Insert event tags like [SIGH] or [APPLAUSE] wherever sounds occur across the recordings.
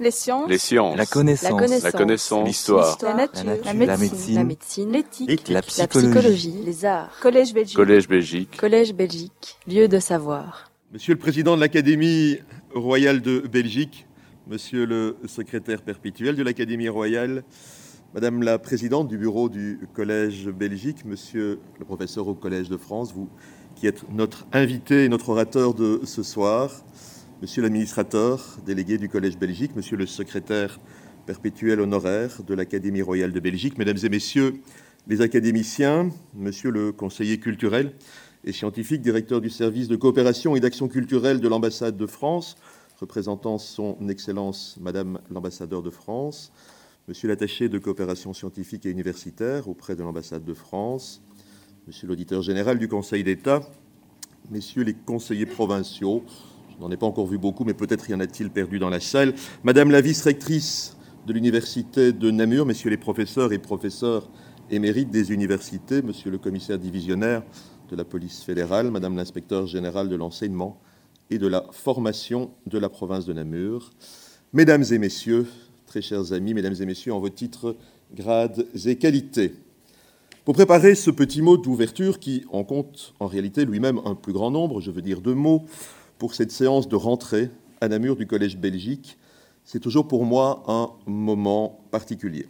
Les sciences. Les sciences. La connaissance. La connaissance. La. L'histoire. La nature. La nature. La La médecine. La. L'éthique. La La psychologie. psychologie. Les arts. Collège Belgique. Collège Belgique. Collège Belgique. Lieu de savoir. Monsieur le Président de l'Académie royale de Belgique, Monsieur le secrétaire perpétuel de l'Académie royale, Madame la Présidente du bureau du Collège Belgique, Monsieur le professeur au Collège de France, vous qui êtes notre invité et notre orateur de ce soir, Monsieur l'administrateur délégué du Collège Belgique, Monsieur le secrétaire perpétuel honoraire de l'Académie royale de Belgique, Mesdames et Messieurs les académiciens, Monsieur le conseiller culturel, et scientifique, directeur du service de coopération et d'action culturelle de l'ambassade de France, représentant son Excellence Madame l'ambassadeur de France, Monsieur l'attaché de coopération scientifique et universitaire auprès de l'ambassade de France, Monsieur l'auditeur général du Conseil d'État, Messieurs les conseillers provinciaux, n'en ai pas encore vu beaucoup, mais peut-être y en a-t-il perdu dans la salle, Madame la vice-rectrice de l'université de Namur, Messieurs les professeurs et professeurs émérites des universités, Monsieur le commissaire divisionnaire de la police fédérale, Madame l'inspecteur général de l'enseignement et de la formation de la province de Namur, Mesdames et Messieurs, très chers amis, Mesdames et Messieurs, en vos titres, grades et qualités. Pour préparer ce petit mot d'ouverture qui en compte en réalité lui-même un plus grand nombre, je veux dire deux mots, pour cette séance de rentrée à Namur du Collège Belgique, c'est toujours pour moi un moment particulier.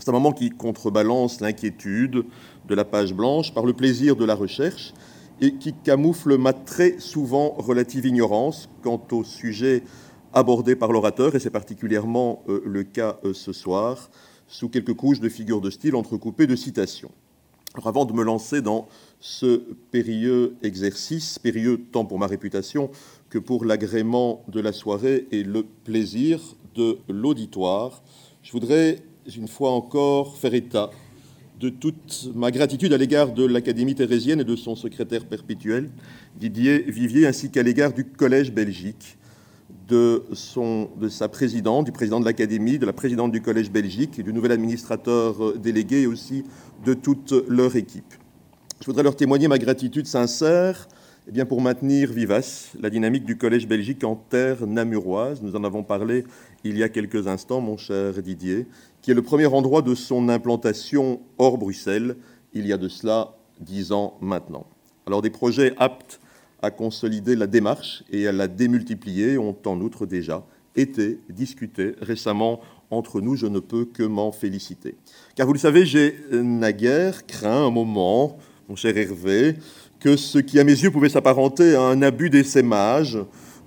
C'est un moment qui contrebalance l'inquiétude de la page blanche par le plaisir de la recherche et qui camoufle ma très souvent relative ignorance quant au sujet abordé par l'orateur, et c'est particulièrement euh, le cas euh, ce soir, sous quelques couches de figures de style entrecoupées de citations. Avant de me lancer dans ce périlleux exercice, périlleux tant pour ma réputation que pour l'agrément de la soirée et le plaisir de l'auditoire, je voudrais une fois encore faire état de toute ma gratitude à l'égard de l'Académie thérésienne et de son secrétaire perpétuel, Didier Vivier, ainsi qu'à l'égard du Collège Belgique, de, son, de sa présidente, du président de l'Académie, de la présidente du Collège Belgique du nouvel administrateur délégué et aussi de toute leur équipe. Je voudrais leur témoigner ma gratitude sincère eh bien, pour maintenir vivace la dynamique du Collège Belgique en terre namuroise. Nous en avons parlé il y a quelques instants, mon cher Didier, qui est le premier endroit de son implantation hors Bruxelles, il y a de cela dix ans maintenant. Alors des projets aptes à consolider la démarche et à la démultiplier ont en outre déjà été discutés récemment entre nous. Je ne peux que m'en féliciter. Car vous le savez, j'ai naguère craint un moment, mon cher Hervé, que ce qui à mes yeux pouvait s'apparenter à un abus d'essaimage,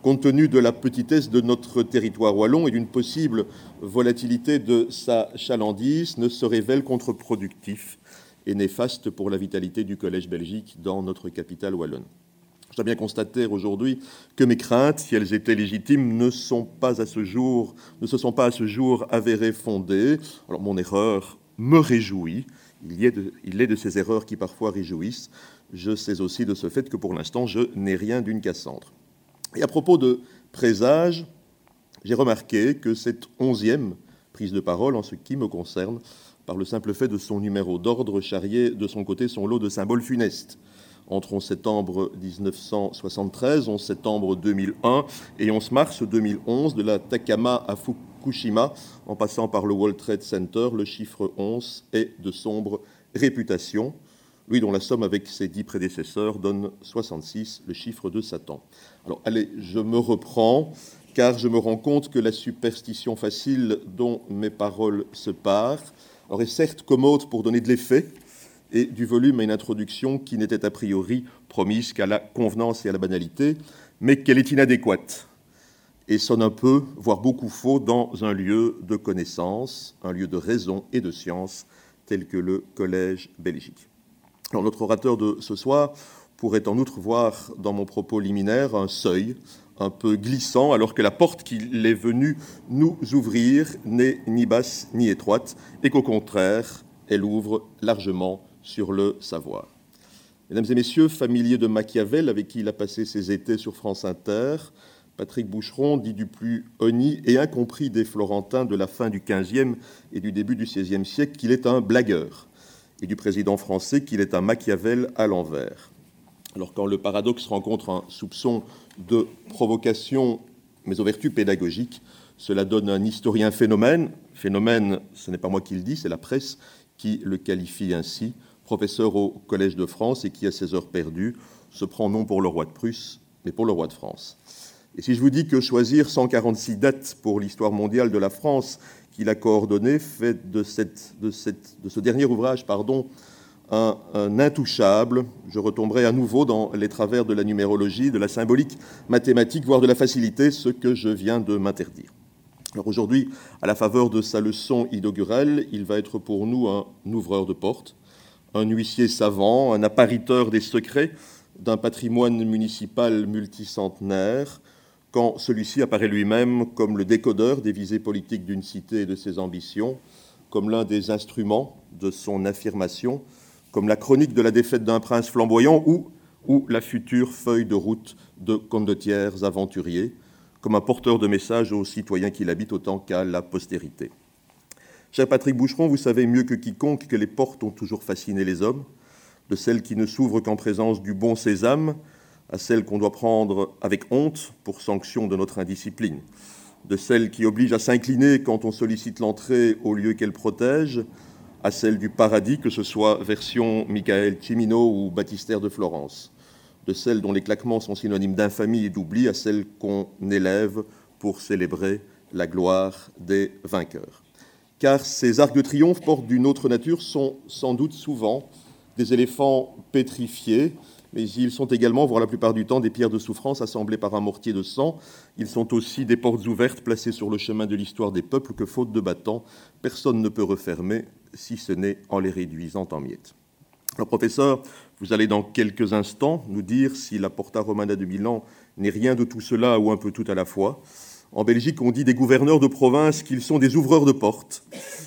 compte tenu de la petitesse de notre territoire wallon et d'une possible volatilité de sa chalandise, ne se révèle contre-productif et néfaste pour la vitalité du Collège Belgique dans notre capitale wallonne. Je dois bien constater aujourd'hui que mes craintes, si elles étaient légitimes, ne se sont pas à ce jour avérées fondées. Alors mon erreur me réjouit. Il, est de, ces erreurs qui parfois réjouissent. Je sais aussi de ce fait que pour l'instant, je n'ai rien d'une Cassandre. Et à propos de présage, j'ai remarqué que cette onzième prise de parole, en ce qui me concerne, par le simple fait de son numéro d'ordre, charriait de son côté son lot de symboles funestes. Entre 11 septembre 1973, 11 septembre 2001 et 11 mars 2011, de la Takama à Fukushima, en passant par le World Trade Center, le chiffre 11 est de sombre réputation lui dont la somme avec ses dix prédécesseurs donne 66, le chiffre de Satan. Alors allez, je me reprends, car je me rends compte que la superstition facile dont mes paroles se parent alors est certes commode pour donner de l'effet et du volume à une introduction qui n'était a priori promise qu'à la convenance et à la banalité, mais qu'elle est inadéquate et sonne un peu, voire beaucoup faux, dans un lieu de connaissance, un lieu de raison et de science tel que le Collège Belgique. Alors, notre orateur de ce soir pourrait en outre voir dans mon propos liminaire un seuil un peu glissant, alors que la porte qu'il est venu nous ouvrir n'est ni basse ni étroite, et qu'au contraire, elle ouvre largement sur le savoir. Mesdames et messieurs, familiers de Machiavel, avec qui il a passé ses étés sur France Inter, Patrick Boucheron dit du plus honni et incompris des Florentins de la fin du XVe et du début du XVIe siècle qu'il est un blagueur et du président français qu'il est un Machiavel à l'envers. Alors quand le paradoxe rencontre un soupçon de provocation, mais aux vertus pédagogiques, Cela donne un historien phénomène. Phénomène, ce n'est pas moi qui le dis, c'est la presse qui le qualifie ainsi. Professeur au Collège de France et qui, à ses heures perdues, se prend non pour le roi de Prusse, mais pour le roi de France. Et si je vous dis que choisir 146 dates pour l'histoire mondiale de la France qu'il a coordonné fait de, ce dernier ouvrage pardon, un, un, intouchable. Je retomberai à nouveau dans les travers de la numérologie, de la symbolique mathématique, voire de la facilité, ce que je viens de m'interdire. Alors aujourd'hui, à la faveur de sa leçon inaugurale, il va être pour nous un ouvreur de porte, un huissier savant, un appariteur des secrets d'un patrimoine municipal multicentenaire, quand celui-ci apparaît lui-même comme le décodeur des visées politiques d'une cité et de ses ambitions, comme l'un des instruments de son affirmation, comme la chronique de la défaite d'un prince flamboyant ou, ou la future feuille de route de condottières aventuriers, comme un porteur de messages aux citoyens qui l'habitent autant qu'à la postérité. Cher Patrick Boucheron, vous savez mieux que quiconque que les portes ont toujours fasciné les hommes, de celles qui ne s'ouvrent qu'en présence du bon sésame à celles qu'on doit prendre avec honte pour sanction de notre indiscipline, de celles qui obligent à s'incliner quand on sollicite l'entrée au lieu qu'elles protègent, à celles du paradis, que ce soit version Michael Cimino ou Baptistère de Florence, de celles dont les claquements sont synonymes d'infamie et d'oubli à celles qu'on élève pour célébrer la gloire des vainqueurs. Car ces arcs de triomphe portent d'une autre nature sont sans doute souvent des éléphants pétrifiés, mais ils sont également, voire la plupart du temps, des pierres de souffrance assemblées par un mortier de sang. Ils sont aussi des portes ouvertes placées sur le chemin de l'histoire des peuples que, faute de battants, personne ne peut refermer, si ce n'est en les réduisant en miettes. Alors, professeur, vous allez dans quelques instants nous dire si la Porta Romana de Milan n'est rien de tout cela ou un peu tout à la fois. En Belgique, on dit des gouverneurs de province qu'ils sont des ouvreurs de portes.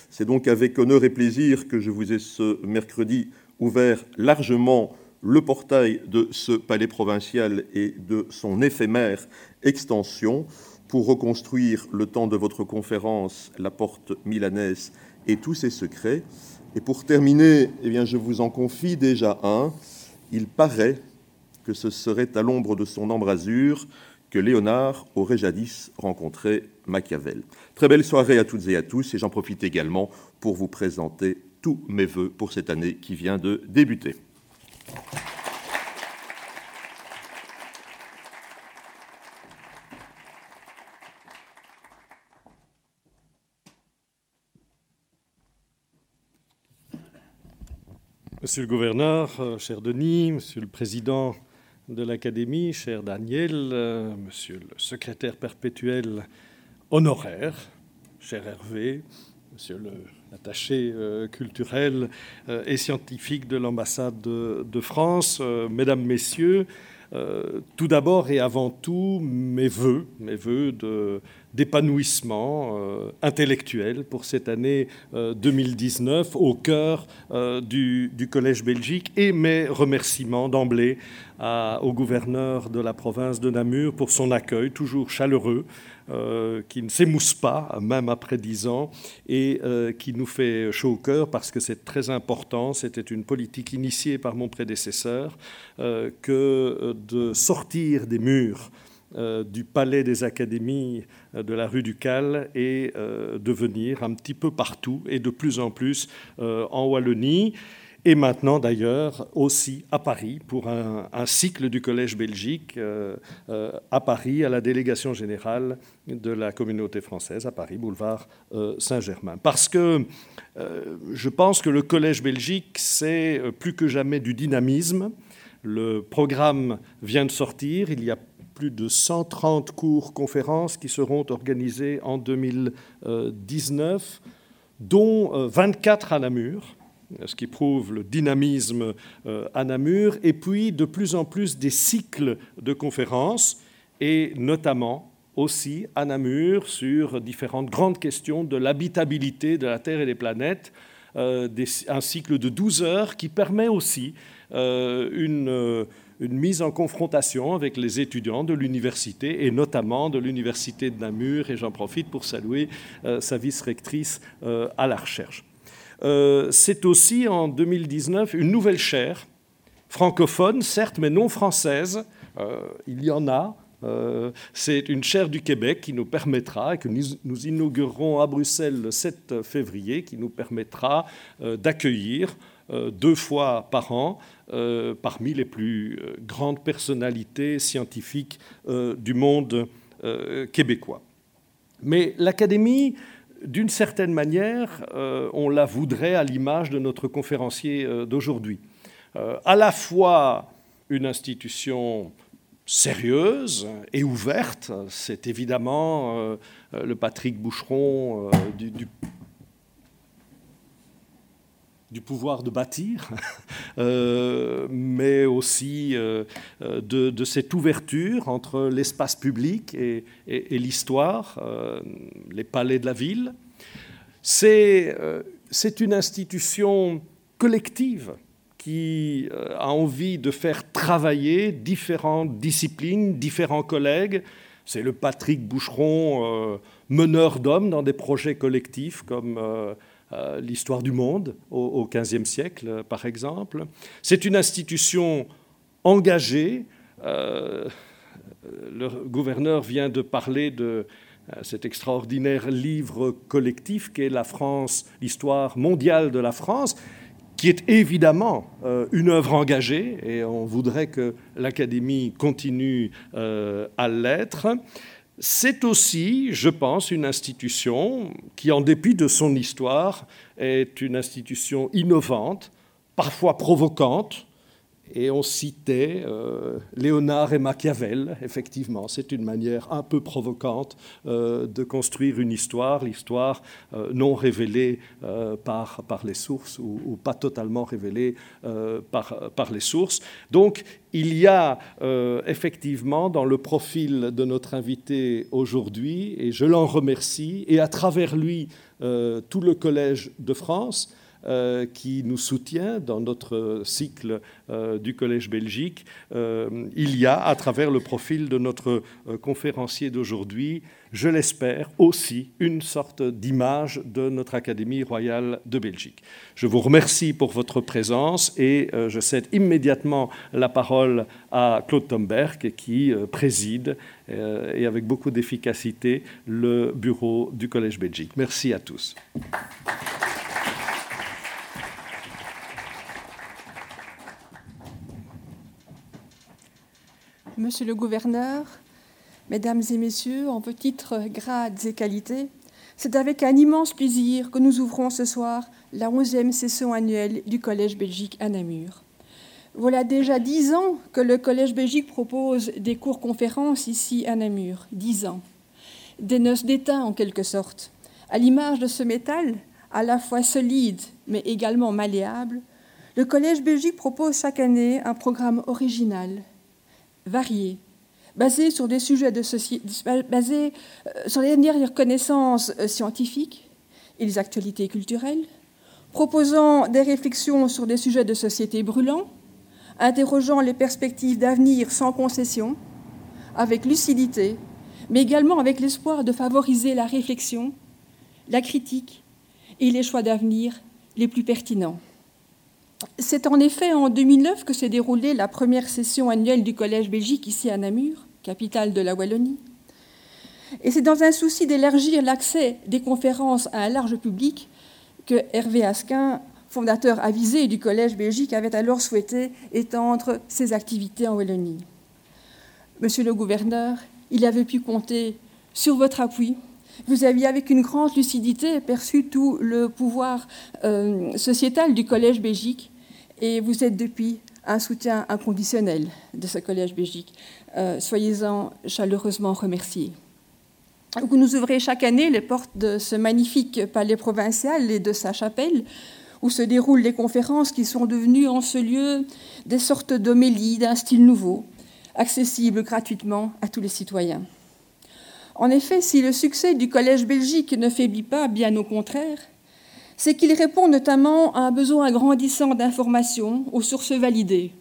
C'est donc avec honneur et plaisir que je vous ai ce mercredi ouvert largement le portail de ce palais provincial et de son éphémère extension pour reconstruire le temps de votre conférence la porte milanaise et tous ses secrets. Et pour terminer, eh je vous en confie déjà un. Il paraît que ce serait à l'ombre de son embrasure Léonard aurait jadis rencontré Machiavel. Très belle soirée à toutes et à tous, et j'en profite également pour vous présenter tous mes voeux pour cette année qui vient de débuter. Monsieur le gouverneur, euh, cher Denis, monsieur le président de l'Académie, cher Daniel, euh, monsieur le secrétaire perpétuel honoraire, cher Hervé, monsieur l'attaché euh, culturel euh, et scientifique de l'ambassade de, de, France, mesdames, messieurs, tout d'abord et avant tout mes voeux, mes voeux d'épanouissement euh, intellectuel pour cette année euh, 2019 au cœur euh, du, du, Collège Belgique et mes remerciements d'emblée au gouverneur de la province de Namur pour son accueil toujours chaleureux euh, qui ne s'émousse pas, même après dix ans, et euh, qui nous fait chaud au cœur parce que c'est très important. C'était une politique initiée par mon prédécesseur euh, que de sortir des murs du palais des académies de la rue du Cal et de venir un petit peu partout et de plus en plus en Wallonie et maintenant d'ailleurs aussi à Paris pour un, cycle du Collège Belgique euh, euh, à Paris, à la délégation générale de la communauté française à Paris, boulevard euh, Saint-Germain. Parce que je pense que le Collège Belgique, c'est plus que jamais du dynamisme. Le programme vient de sortir, il y a plus de 130 cours conférences qui seront organisés en 2019, dont 24 à Namur ce qui prouve le dynamisme euh, à Namur, et puis de plus en plus des cycles de conférences, et notamment aussi à Namur sur différentes grandes questions de l'habitabilité de la Terre et des planètes, euh, un cycle de 12 heures qui permet aussi euh, une, une, mise en confrontation avec les étudiants de l'université, et notamment de l'université de Namur, et j'en profite pour saluer sa vice-rectrice à la recherche. Euh, c'est aussi en 2019 une nouvelle chaire, francophone certes, mais non française. Euh, il y en a C'est une chaire du Québec qui nous permettra, et que nous, inaugurerons à Bruxelles le 7 février, qui nous permettra d'accueillir deux fois par an parmi les plus grandes personnalités scientifiques du monde québécois. Mais l'Académie d'une certaine manière, euh, on la voudrait à l'image de notre conférencier euh, d'aujourd'hui. Euh, à la fois une institution sérieuse et ouverte, c'est évidemment le Patrick Boucheron du du pouvoir de bâtir, [LAUGHS] euh, mais aussi euh, de, cette ouverture entre l'espace public et, l'histoire, euh, les palais de la ville. C'est une institution collective qui a envie de faire travailler différentes disciplines, différents collègues. C'est le Patrick Boucheron, meneur d'hommes dans des projets collectifs comme euh, l'histoire du monde au XVe siècle, par exemple. C'est une institution engagée. Euh, le gouverneur vient de parler de euh, cet extraordinaire livre collectif qu'est La France, l'histoire mondiale de la France, qui est évidemment une œuvre engagée, et on voudrait que l'Académie continue à l'être c'est aussi, je pense, une institution qui, en dépit de son histoire, est une institution innovante, parfois provocante, et on citait euh, Léonard et Machiavel, effectivement. C'est une manière un peu provocante euh, de construire une histoire, l'histoire euh, non révélée par, par, les sources ou, pas totalement révélée par, par, les sources. Donc, il y a effectivement dans le profil de notre invité aujourd'hui, et je l'en remercie, et à travers lui, tout le Collège de France, euh, qui nous soutient dans notre cycle euh, du Collège Belgique. Euh, il y a, à travers le profil de notre conférencier d'aujourd'hui, je l'espère, aussi une sorte d'image de notre Académie royale de Belgique. Je vous remercie pour votre présence et je cède immédiatement la parole à Claude Tomberg qui préside et avec beaucoup d'efficacité le bureau du Collège Belgique. Merci à tous. Monsieur le gouverneur, Mesdames et Messieurs, en titres, grades et qualités, c'est avec un immense plaisir que nous ouvrons ce soir la 11e session annuelle du Collège Belgique à Namur. Voilà déjà dix ans que le Collège Belgique propose des cours-conférences ici à Namur. Dix ans. Des noces d'étain en quelque sorte. À l'image de ce métal, à la fois solide mais également malléable, le Collège Belgique propose chaque année un programme original, variés, basés sur des sujets de société, basés euh, sur les dernières connaissances euh, scientifiques et les actualités culturelles, proposant des réflexions sur des sujets de société brûlants, interrogeant les perspectives d'avenir sans concession, avec lucidité, mais également avec l'espoir de favoriser la réflexion, la critique et les choix d'avenir les plus pertinents. C'est en effet en 2009 que s'est déroulée la première session annuelle du Collège Belgique ici à Namur, capitale de la Wallonie. Et c'est dans un souci d'élargir l'accès des conférences à un large public que Hervé Asquin, fondateur avisé du Collège Belgique, avait alors souhaité étendre ses activités en Wallonie. Monsieur le gouverneur, il avait pu compter sur votre appui. Vous aviez, avec une grande lucidité, perçu tout le pouvoir euh, sociétal du Collège Belgique et vous êtes depuis un soutien inconditionnel de ce Collège Belgique. Euh, soyez-en chaleureusement remerciés. Vous nous ouvrez chaque année les portes de ce magnifique palais provincial et de sa chapelle, où se déroulent les conférences qui sont devenues en ce lieu des sortes d'homélies d'un style nouveau, accessibles gratuitement à tous les citoyens. En effet, si le succès du Collège Belgique ne faiblit pas, bien au contraire, c'est qu'il répond notamment à un besoin grandissant d'informations aux sources validées,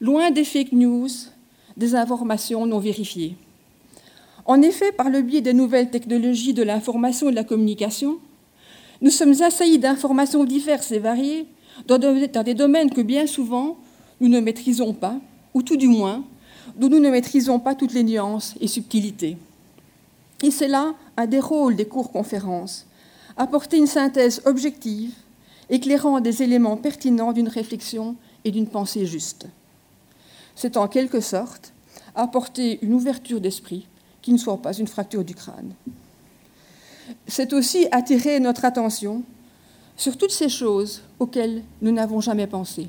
loin des fake news, des informations non vérifiées. En effet, par le biais des nouvelles technologies de l'information et de la communication, nous sommes assaillis d'informations diverses et variées dans des domaines que bien souvent nous ne maîtrisons pas, ou tout du moins dont nous ne maîtrisons pas toutes les nuances et subtilités. Et c'est là un des rôles des cours-conférences, apporter une synthèse objective, éclairant des éléments pertinents d'une réflexion et d'une pensée juste. C'est en quelque sorte apporter une ouverture d'esprit qui ne soit pas une fracture du crâne. C'est aussi attirer notre attention sur toutes ces choses auxquelles nous n'avons jamais pensé.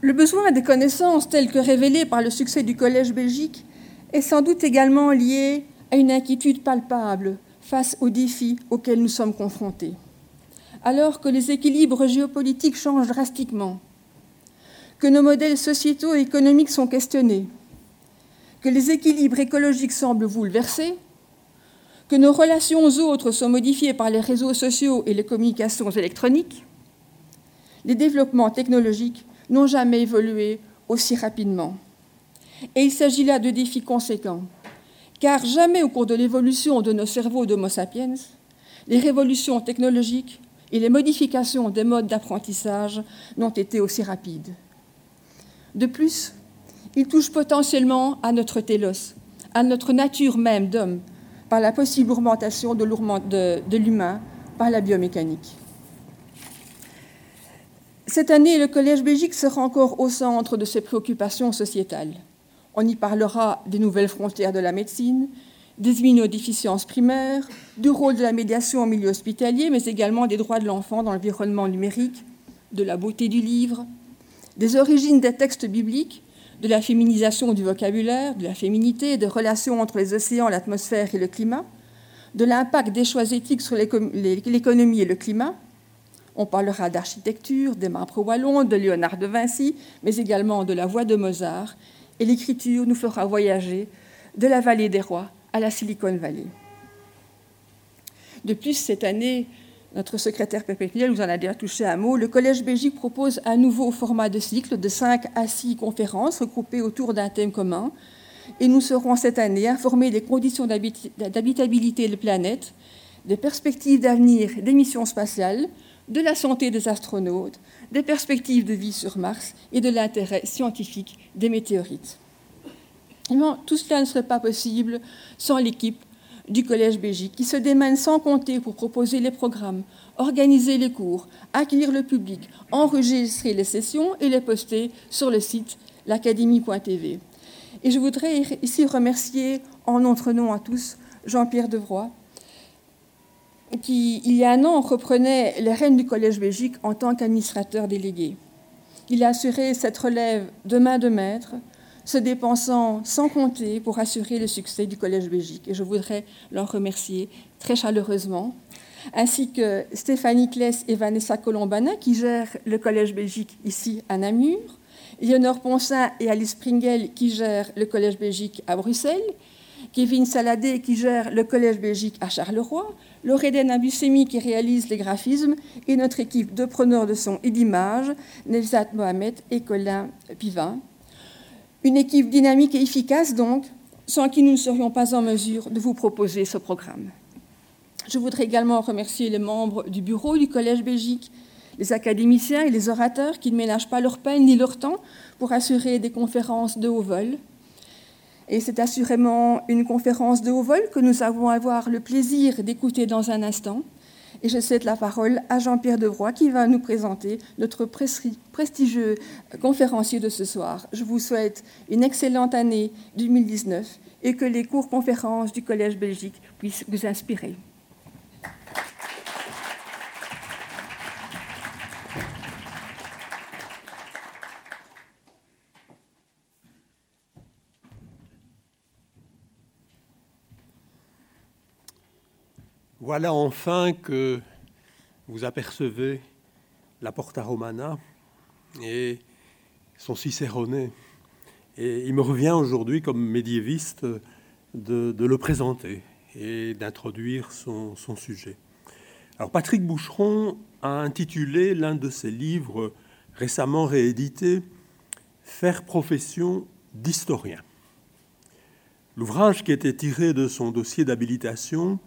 Le besoin des connaissances telles que révélées par le succès du Collège Belgique est sans doute également lié à une inquiétude palpable face aux défis auxquels nous sommes confrontés. Alors que les équilibres géopolitiques changent drastiquement, que nos modèles sociétaux et économiques sont questionnés, que les équilibres écologiques semblent bouleversés, que nos relations aux autres sont modifiées par les réseaux sociaux et les communications électroniques, les développements technologiques n'ont jamais évolué aussi rapidement. Et il s'agit là de défis conséquents, car jamais au cours de l'évolution de nos cerveaux d'Homo sapiens, les révolutions technologiques et les modifications des modes d'apprentissage n'ont été aussi rapides. De plus, ils touchent potentiellement à notre télos, à notre nature même d'homme, par la possible augmentation de l'humain par la biomécanique. Cette année, le Collège Belgique sera encore au centre de ses préoccupations sociétales. On y parlera des nouvelles frontières de la médecine, des immunodéficiences primaires, du rôle de la médiation au milieu hospitalier, mais également des droits de l'enfant dans l'environnement numérique, de la beauté du livre, des origines des textes bibliques, de la féminisation du vocabulaire, de la féminité, des relations entre les océans, l'atmosphère et le climat, de l'impact des choix éthiques sur l'économie et le climat. On parlera d'architecture, des membres wallons, de Léonard de Vinci, mais également de la voix de Mozart. Et l'écriture nous fera voyager de la vallée des rois à la Silicon Valley. De plus, cette année, notre secrétaire perpétuel nous en a déjà touché un mot. Le Collège Belgique propose un nouveau format de cycle de 5 à 6 conférences regroupées autour d'un thème commun. Et nous serons cette année informés des conditions d'habitabilité de la planète, des perspectives d'avenir des missions spatiales, de la santé des astronautes, des perspectives de vie sur Mars et de l'intérêt scientifique des météorites. tout cela ne serait pas possible sans l'équipe du Collège Belgique, qui se démène sans compter pour proposer les programmes, organiser les cours, accueillir le public, enregistrer les sessions et les poster sur le site l'académie.tv. Et je voudrais ici remercier en notre nom à tous Jean-Pierre Devroy, qui, il y a un an, reprenait les rênes du Collège Belgique en tant qu'administrateur délégué. Il a assuré cette relève de main de maître, se dépensant sans compter pour assurer le succès du Collège Belgique. Et je voudrais leur remercier très chaleureusement, ainsi que Stéphanie Kless et Vanessa Colombana, qui gèrent le Collège Belgique ici à Namur, Léonore Poncin et Alice Pringel, qui gèrent le Collège Belgique à Bruxelles, Kevin Saladé, qui gère le Collège Belgique à Charleroi, Loredène Abussemi, qui réalise les graphismes, et notre équipe de preneurs de son et d'images, Nelzat Mohamed et Colin Pivin. Une équipe dynamique et efficace, donc, sans qui nous ne serions pas en mesure de vous proposer ce programme. Je voudrais également remercier les membres du bureau du Collège Belgique, les académiciens et les orateurs qui ne ménagent pas leur peine ni leur temps pour assurer des conférences de haut vol. Et c'est assurément une conférence de haut vol que nous allons avoir le plaisir d'écouter dans un instant. Et je cède la parole à Jean-Pierre Devroy qui va nous présenter notre prestigieux conférencier de ce soir. Je vous souhaite une excellente année 2019 et que les cours conférences du Collège Belgique puissent vous inspirer. Voilà enfin que vous apercevez la Porta Romana et son Cicéroné. Et il me revient aujourd'hui, comme médiéviste, de, le présenter et d'introduire son, sujet. Alors, Patrick Boucheron a intitulé l'un de ses livres récemment réédité Faire profession d'historien. L'ouvrage qui était tiré de son dossier d'habilitation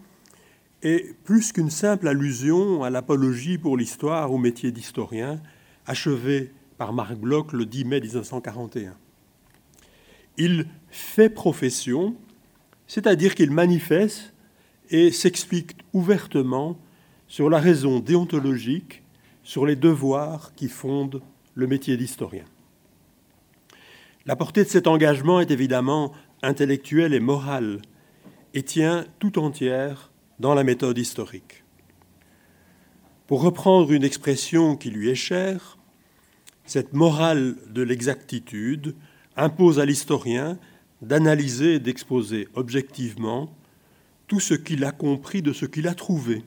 est plus qu'une simple allusion à l'apologie pour l'histoire au métier d'historien, achevée par Marc Bloch le 10 mai 1941. il fait profession, c'est-à-dire qu'il manifeste et s'explique ouvertement sur la raison déontologique, sur les devoirs qui fondent le métier d'historien. La portée de cet engagement est évidemment intellectuelle et morale et tient tout entière dans la méthode historique. Pour reprendre une expression qui lui est chère, cette morale de l'exactitude impose à l'historien d'analyser et d'exposer objectivement tout ce qu'il a compris de ce qu'il a trouvé.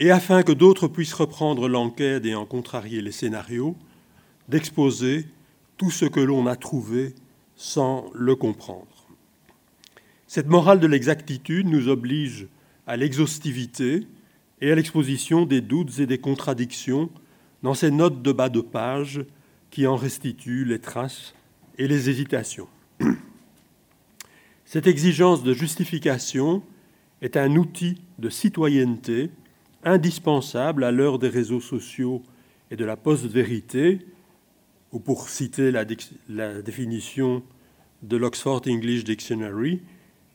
Et afin que d'autres puissent reprendre l'enquête et en contrarier les scénarios, d'exposer tout ce que l'on a trouvé sans le comprendre. Cette morale de l'exactitude nous oblige à l'exhaustivité et à l'exposition des doutes et des contradictions dans ces notes de bas de page qui en restituent les traces et les hésitations. Cette exigence de justification est un outil de citoyenneté indispensable à l'heure des réseaux sociaux et de la post-vérité, ou pour citer la, la définition de l'Oxford English Dictionary,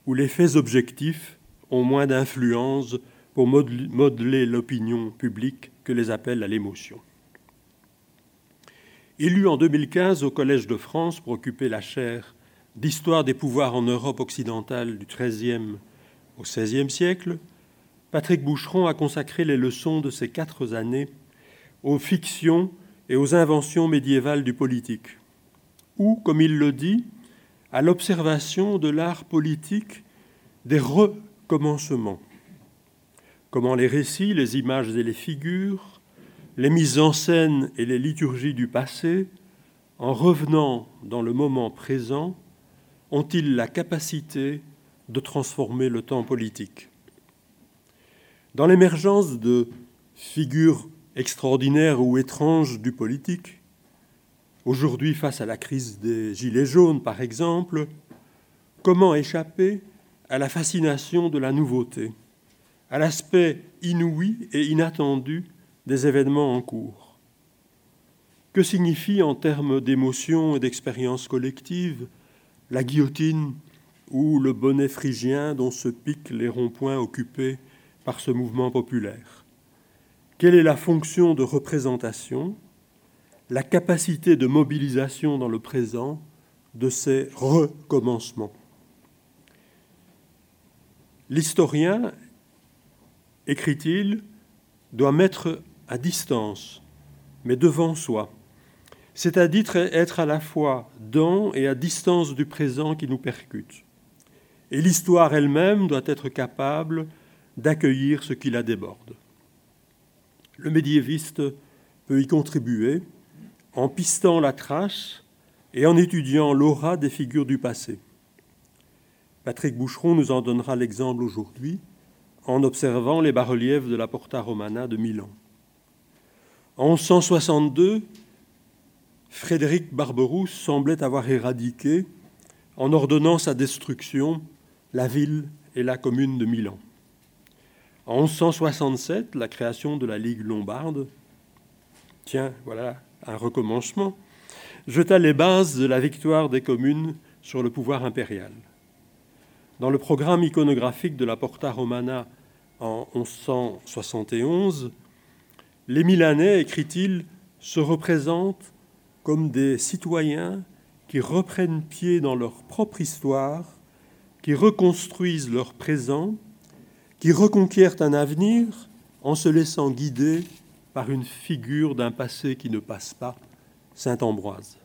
où les faits objectifs ont moins d'influence pour modeler l'opinion publique que les appels à l'émotion. Élu en 2015 au Collège de France pour occuper la chaire d'histoire des pouvoirs en Europe occidentale du XIIIe au XVIe siècle, Patrick Boucheron a consacré les leçons de ces quatre années aux fictions et aux inventions médiévales du politique, ou, comme il le dit, à l'observation de l'art politique des recommencements, comment les récits, les images et les figures, les mises en scène et les liturgies du passé, en revenant dans le moment présent, ont-ils la capacité de transformer le temps politique? Dans l'émergence de figures extraordinaires ou étranges du politique, aujourd'hui face à la crise des Gilets jaunes par exemple, comment échapper à la fascination de la nouveauté à l'aspect inouï et inattendu des événements en cours? Que signifie en termes d'émotion et d'expérience collective la guillotine ou le bonnet phrygien dont se piquent les ronds-points occupés par ce mouvement populaire? Quelle est la fonction de représentation, la capacité de mobilisation dans le présent de ces recommencements L'historien écrit-il, doit mettre à distance, mais devant soi, c'est-à-dire être à la fois dans et à distance du présent qui nous percute. Et l'histoire elle-même doit être capable d'accueillir ce qui la déborde. Le médiéviste peut y contribuer en pistant la trace et en étudiant l'aura des figures du passé. Patrick Boucheron nous en donnera l'exemple aujourd'hui en observant les bas-reliefs de la Porta Romana de Milan. En 1162, Frédéric Barberousse semblait avoir éradiqué, en ordonnant sa destruction, la ville et la commune de Milan. En 1167, la création de la Ligue lombarde, tiens, voilà un recommencement, jeta les bases de la victoire des communes sur le pouvoir impérial. Dans le programme iconographique de la Porta Romana en 1171, les Milanais, écrit-il, se représentent comme des citoyens qui reprennent pied dans leur propre histoire, qui reconstruisent leur présent, qui reconquièrent un avenir en se laissant guider par une figure d'un passé qui ne passe pas, Saint Ambroise.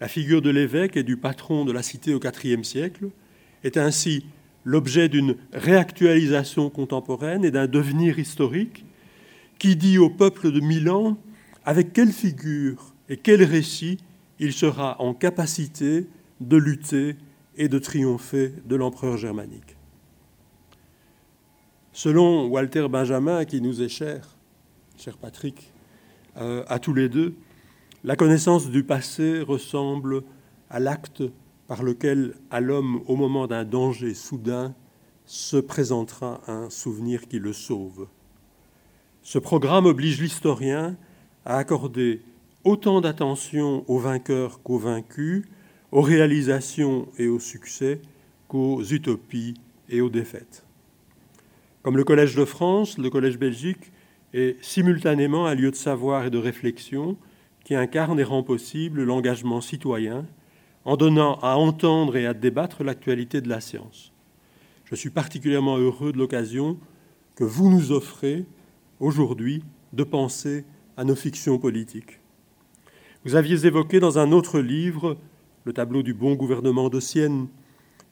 La figure de l'évêque et du patron de la cité au IVe siècle est ainsi l'objet d'une réactualisation contemporaine et d'un devenir historique qui dit au peuple de Milan avec quelle figure et quel récit il sera en capacité de lutter et de triompher de l'empereur germanique. Selon Walter Benjamin, qui nous est cher, cher Patrick, euh, à tous les deux, la connaissance du passé ressemble à l'acte par lequel à l'homme, au moment d'un danger soudain, se présentera un souvenir qui le sauve. Ce programme oblige l'historien à accorder autant d'attention aux vainqueurs qu'aux vaincus, aux réalisations et aux succès qu'aux utopies et aux défaites. Comme le Collège de France, le Collège Belgique est simultanément un lieu de savoir et de réflexion qui incarne et rend possible l'engagement citoyen en donnant à entendre et à débattre l'actualité de la science. Je suis particulièrement heureux de l'occasion que vous nous offrez aujourd'hui de penser à nos fictions politiques. Vous aviez évoqué dans un autre livre le tableau du bon gouvernement de Sienne,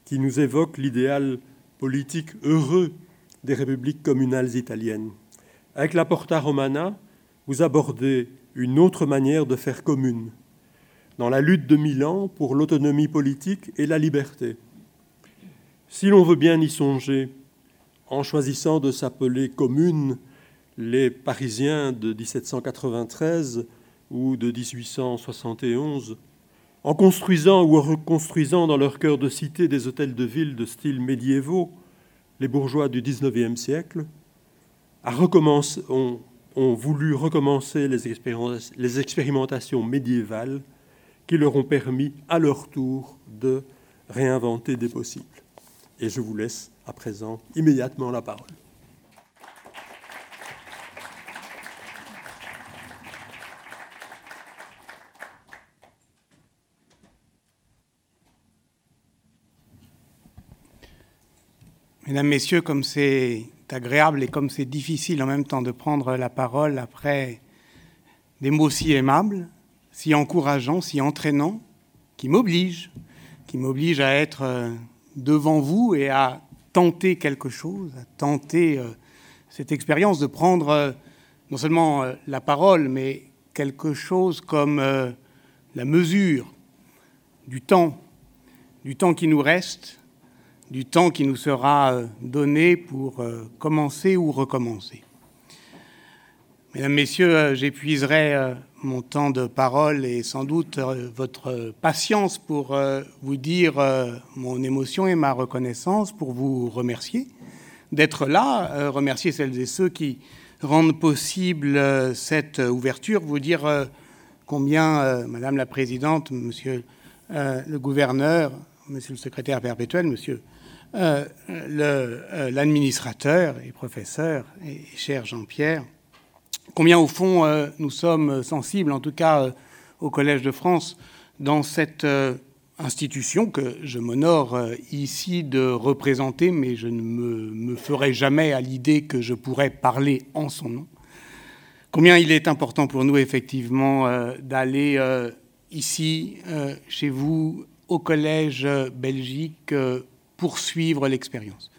qui nous évoque l'idéal politique heureux des républiques communales italiennes. Avec la Porta Romana, vous abordez une autre manière de faire commune, dans la lutte de Milan pour l'autonomie politique et la liberté. Si l'on veut bien y songer, en choisissant de s'appeler commune, les Parisiens de 1793 ou de 1871, en construisant ou en reconstruisant dans leur cœur de cité des hôtels de ville de style médiévaux, les bourgeois du XIXe siècle ont, voulu recommencer les, les expérimentations médiévales qui leur ont permis à leur tour de réinventer des possibles. Et je vous laisse à présent immédiatement la parole. Mesdames, Messieurs, comme c'est agréable et comme c'est difficile en même temps de prendre la parole après des mots si aimables, si encourageants, si entraînants, qui m'obligent, qui m'obligent à être euh, devant vous et à tenter quelque chose, à tenter euh, cette expérience de prendre euh, non seulement la parole, mais quelque chose comme la mesure du temps, du temps qui nous reste, du temps qui nous sera euh, donné pour euh, commencer ou recommencer. Mesdames, Messieurs, euh, j'épuiserai mon temps de parole et sans doute votre patience pour vous dire mon émotion et ma reconnaissance, pour vous remercier d'être là, remercier celles et ceux qui rendent possible cette ouverture, vous dire combien, Madame la Présidente, Monsieur le Gouverneur, Monsieur le Secrétaire perpétuel, Monsieur l'administrateur et professeur, et cher Jean-Pierre, combien au fond euh, nous sommes sensibles, en tout cas au Collège de France, dans cette institution que je m'honore ici de représenter, mais je ne me, me ferai jamais à l'idée que je pourrais parler en son nom. Combien il est important pour nous effectivement d'aller ici, chez vous, au Collège Belgique, poursuivre l'expérience.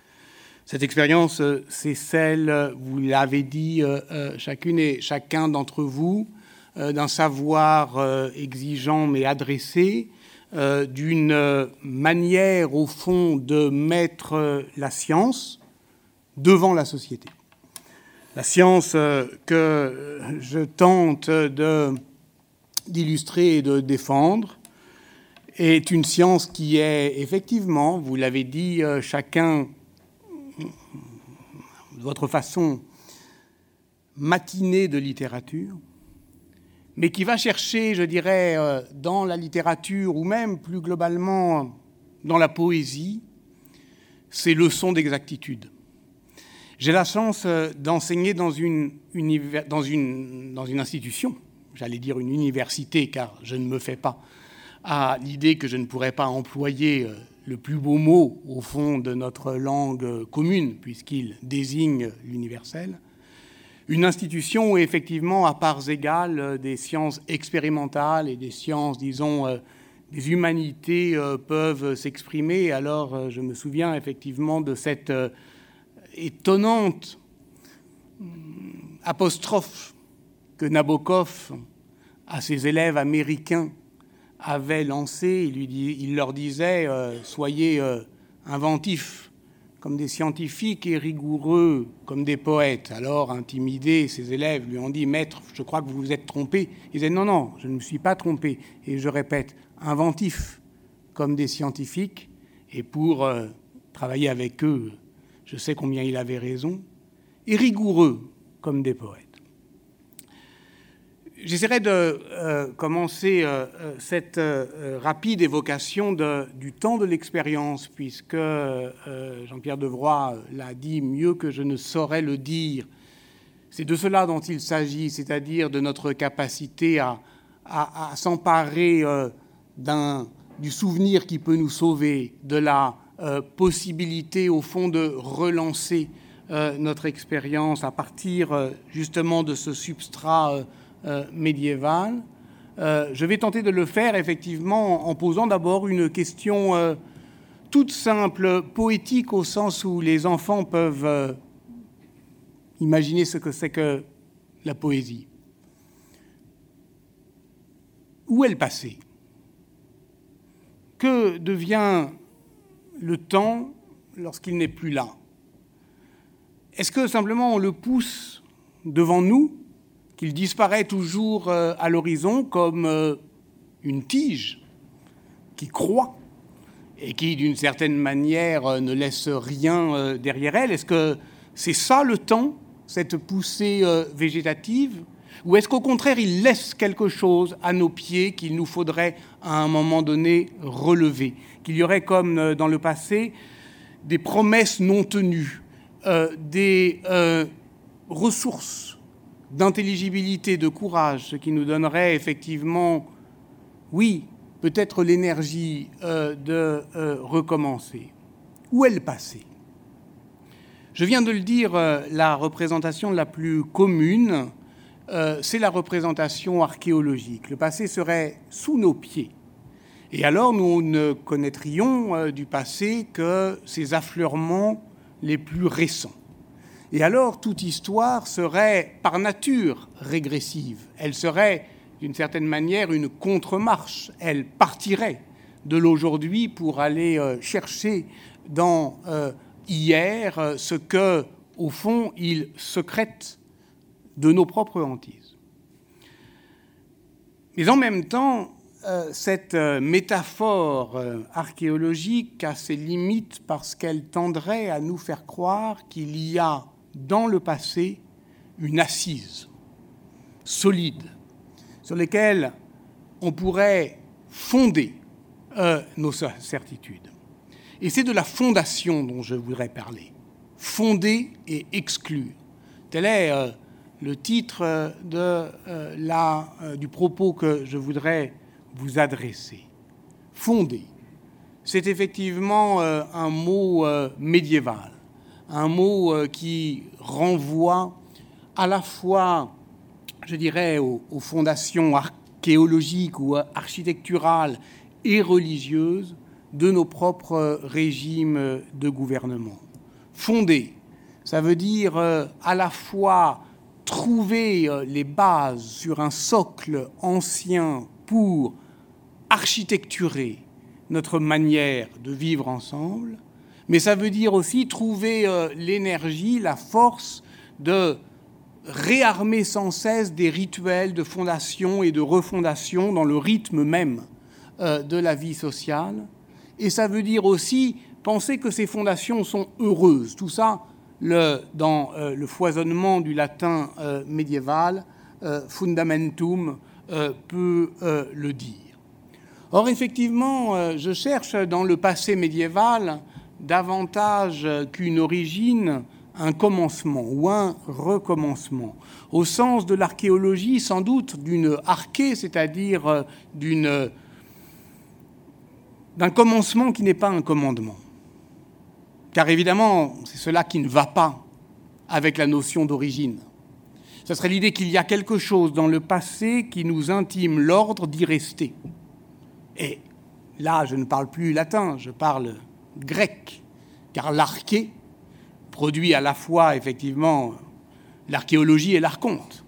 Cette expérience, euh, c'est celle, vous l'avez dit, euh, euh, chacune et chacun d'entre vous, d'un savoir exigeant mais adressé, d'une manière au fond de mettre la science devant la société. La science que je tente d'illustrer et de défendre, est une science qui est effectivement, vous l'avez dit, euh, chacun de votre façon matinée de littérature, mais qui va chercher, je dirais, euh, dans la littérature ou même plus globalement dans la poésie, ces leçons d'exactitude. J'ai la chance euh, d'enseigner dans une, dans, une, dans une institution, j'allais dire une université, car je ne me fais pas à l'idée que je ne pourrais pas employer euh, le plus beau mot au fond de notre langue commune, puisqu'il désigne l'universel, une institution où effectivement, à parts égales, euh, des sciences expérimentales et des sciences, disons, euh, des humanités peuvent s'exprimer. Alors, je me souviens effectivement de cette étonnante hum, apostrophe que Nabokov à ses élèves américains avait lancé, il, leur disait euh, Soyez euh, inventifs comme des scientifiques et rigoureux comme des poètes. Alors, intimidés, ses élèves lui ont dit Maître, je crois que vous vous êtes trompé. Il disait Non, non, je ne me suis pas trompé. Et je répète inventifs comme des scientifiques. Et pour euh, travailler avec eux, je sais combien il avait raison. Et rigoureux comme des poètes J'essaierai de euh, commencer euh, euh, cette rapide évocation du temps de l'expérience, puisque Jean-Pierre Devroy l'a dit mieux que je ne saurais le dire. C'est de cela dont il s'agit, c'est-à-dire de notre capacité à, s'emparer du souvenir qui peut nous sauver, de la possibilité, au fond, de relancer notre expérience à partir justement de ce substrat médiévale. Euh, je vais tenter de le faire effectivement en posant d'abord une question euh, toute simple, poétique au sens où les enfants peuvent imaginer ce que c'est que la poésie. Où est le passé? Que devient le temps lorsqu'il n'est plus là? Est-ce que simplement on le pousse devant nous qu'il disparaît toujours euh, à l'horizon comme euh, une tige qui croît et qui, d'une certaine manière, euh, ne laisse rien derrière elle. Est-ce que c'est ça le temps, cette poussée végétative? Ou est-ce qu'au contraire, il laisse quelque chose à nos pieds qu'il nous faudrait, à un moment donné, relever? Qu'il y aurait, comme dans le passé, des promesses non tenues, des ressources d'intelligibilité, de courage, ce qui nous donnerait effectivement, oui, peut-être l'énergie euh, de euh, recommencer. Où est le passé? Je viens de le dire, euh, la représentation la plus commune, c'est la représentation archéologique. Le passé serait sous nos pieds. Et alors nous ne connaîtrions du passé que ses affleurements les plus récents. Et alors, toute histoire serait par nature régressive. Elle serait, d'une certaine manière, une contre-marche. Elle partirait de l'aujourd'hui pour aller euh, chercher dans euh, hier euh, ce que, au fond, il secrète de nos propres hantises. Mais en même temps, cette métaphore archéologique a ses limites parce qu'elle tendrait à nous faire croire qu'il y a dans le passé une assise solide sur laquelle on pourrait fonder euh, nos certitudes. Et c'est de la fondation dont je voudrais parler. Fonder et exclure. Tel est euh, le titre euh, du propos que je voudrais vous adresser. Fonder. C'est effectivement un mot médiéval un mot euh, qui renvoie à la fois, je dirais, aux, fondations archéologiques ou architecturales et religieuses de nos propres régimes de gouvernement. Fonder, ça veut dire euh, à la fois trouver euh, les bases sur un socle ancien pour architecturer notre manière de vivre ensemble, mais ça veut dire aussi trouver euh, l'énergie, la force de réarmer sans cesse des rituels de fondation et de refondation dans le rythme même euh, de la vie sociale. Et ça veut dire aussi penser que ces fondations sont heureuses. Tout ça, dans euh, le foisonnement du latin médiéval, fundamentum peut le dire. Or, effectivement, je cherche dans le passé médiéval davantage qu'une origine, un commencement ou un recommencement. Au sens de l'archéologie, sans doute d'une arché, c'est-à-dire d'une, d'un commencement qui n'est pas un commandement. Car évidemment, c'est cela qui ne va pas avec la notion d'origine. Ce serait l'idée qu'il y a quelque chose dans le passé qui nous intime l'ordre d'y rester. Et là, je ne parle plus latin, je parle grec, car l'arché produit à la fois effectivement l'archéologie et l'archonte,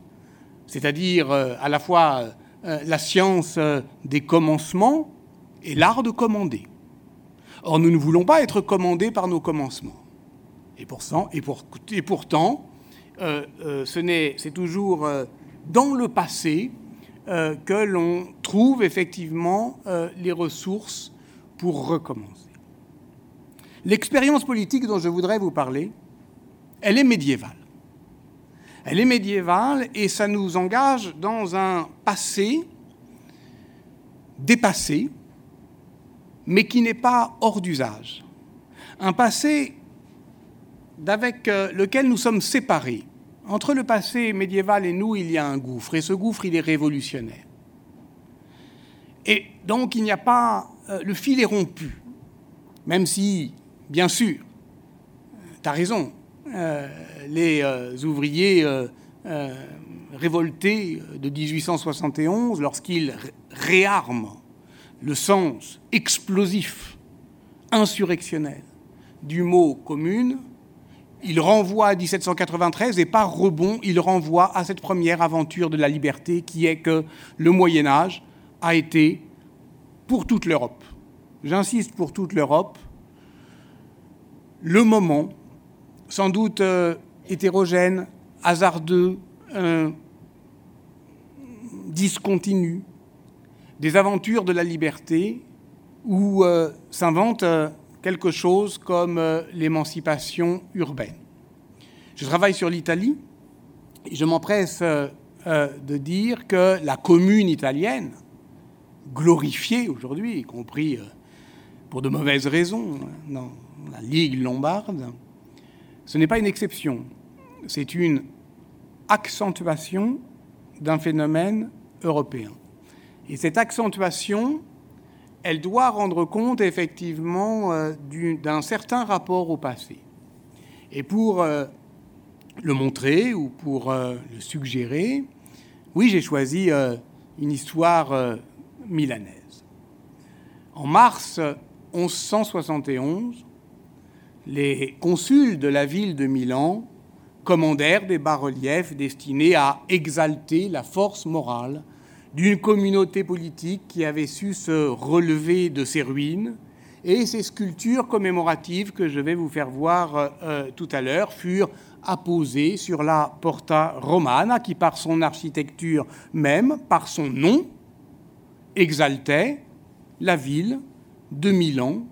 c'est-à-dire euh, à la fois euh, la science euh, des commencements et l'art de commander. Or, nous ne voulons pas être commandés par nos commencements. Et, pourtant, et, et pourtant c'est toujours dans le passé que l'on trouve effectivement les ressources pour recommencer. L'expérience politique dont je voudrais vous parler, elle est médiévale. Elle est médiévale et ça nous engage dans un passé dépassé, mais qui n'est pas hors d'usage. Un passé avec euh, lequel nous sommes séparés. Entre le passé médiéval et nous, il y a un gouffre, et ce gouffre, il est révolutionnaire. Et donc, il n'y a pas... Euh, le fil est rompu, même si, bien sûr, tu as raison, euh, les ouvriers révoltés de 1871, lorsqu'ils réarment le sens explosif, insurrectionnel du mot commune, il renvoie à 1793 et par rebond, il renvoie à cette première aventure de la liberté qui est que le Moyen Âge a été pour toute l'Europe, j'insiste pour toute l'Europe, le moment, sans doute euh, hétérogène, hasardeux, euh, discontinu, des aventures de la liberté où euh, s'invente quelque chose comme euh, l'émancipation urbaine. Je travaille sur l'Italie et je m'empresse euh, euh, de dire que la commune italienne, glorifiée aujourd'hui, y compris pour de mauvaises raisons dans la Ligue lombarde, ce n'est pas une exception, c'est une accentuation d'un phénomène européen. Et cette accentuation, elle doit rendre compte effectivement euh, d'un certain rapport au passé. Et pour euh, le montrer ou pour euh, le suggérer, oui, j'ai choisi une histoire milanaise. En mars 1171, les consuls de la ville de Milan commandèrent des bas-reliefs destinés à exalter la force morale d'une communauté politique qui avait su se relever de ses ruines. Et ces sculptures commémoratives que je vais vous faire voir euh, tout à l'heure furent apposées sur la Porta Romana, qui par son architecture même, par son nom, exaltait la ville de Milan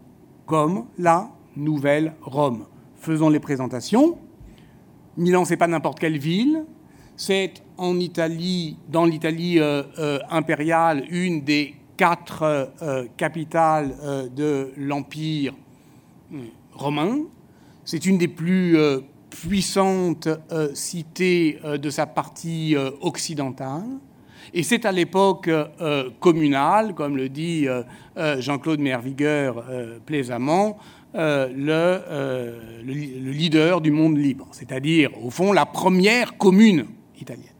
comme la nouvelle Rome. Faisons les présentations. Milan, c'est pas n'importe quelle ville, c'est en Italie, dans l'Italie euh, euh, impériale, une des quatre euh, capitales de l'Empire romain. C'est une des plus puissantes cités de sa partie occidentale. Et c'est à l'époque communale, comme le dit Jean-Claude Mervigueur plaisamment, le, le, leader du monde libre, c'est-à-dire, au fond, la première commune italienne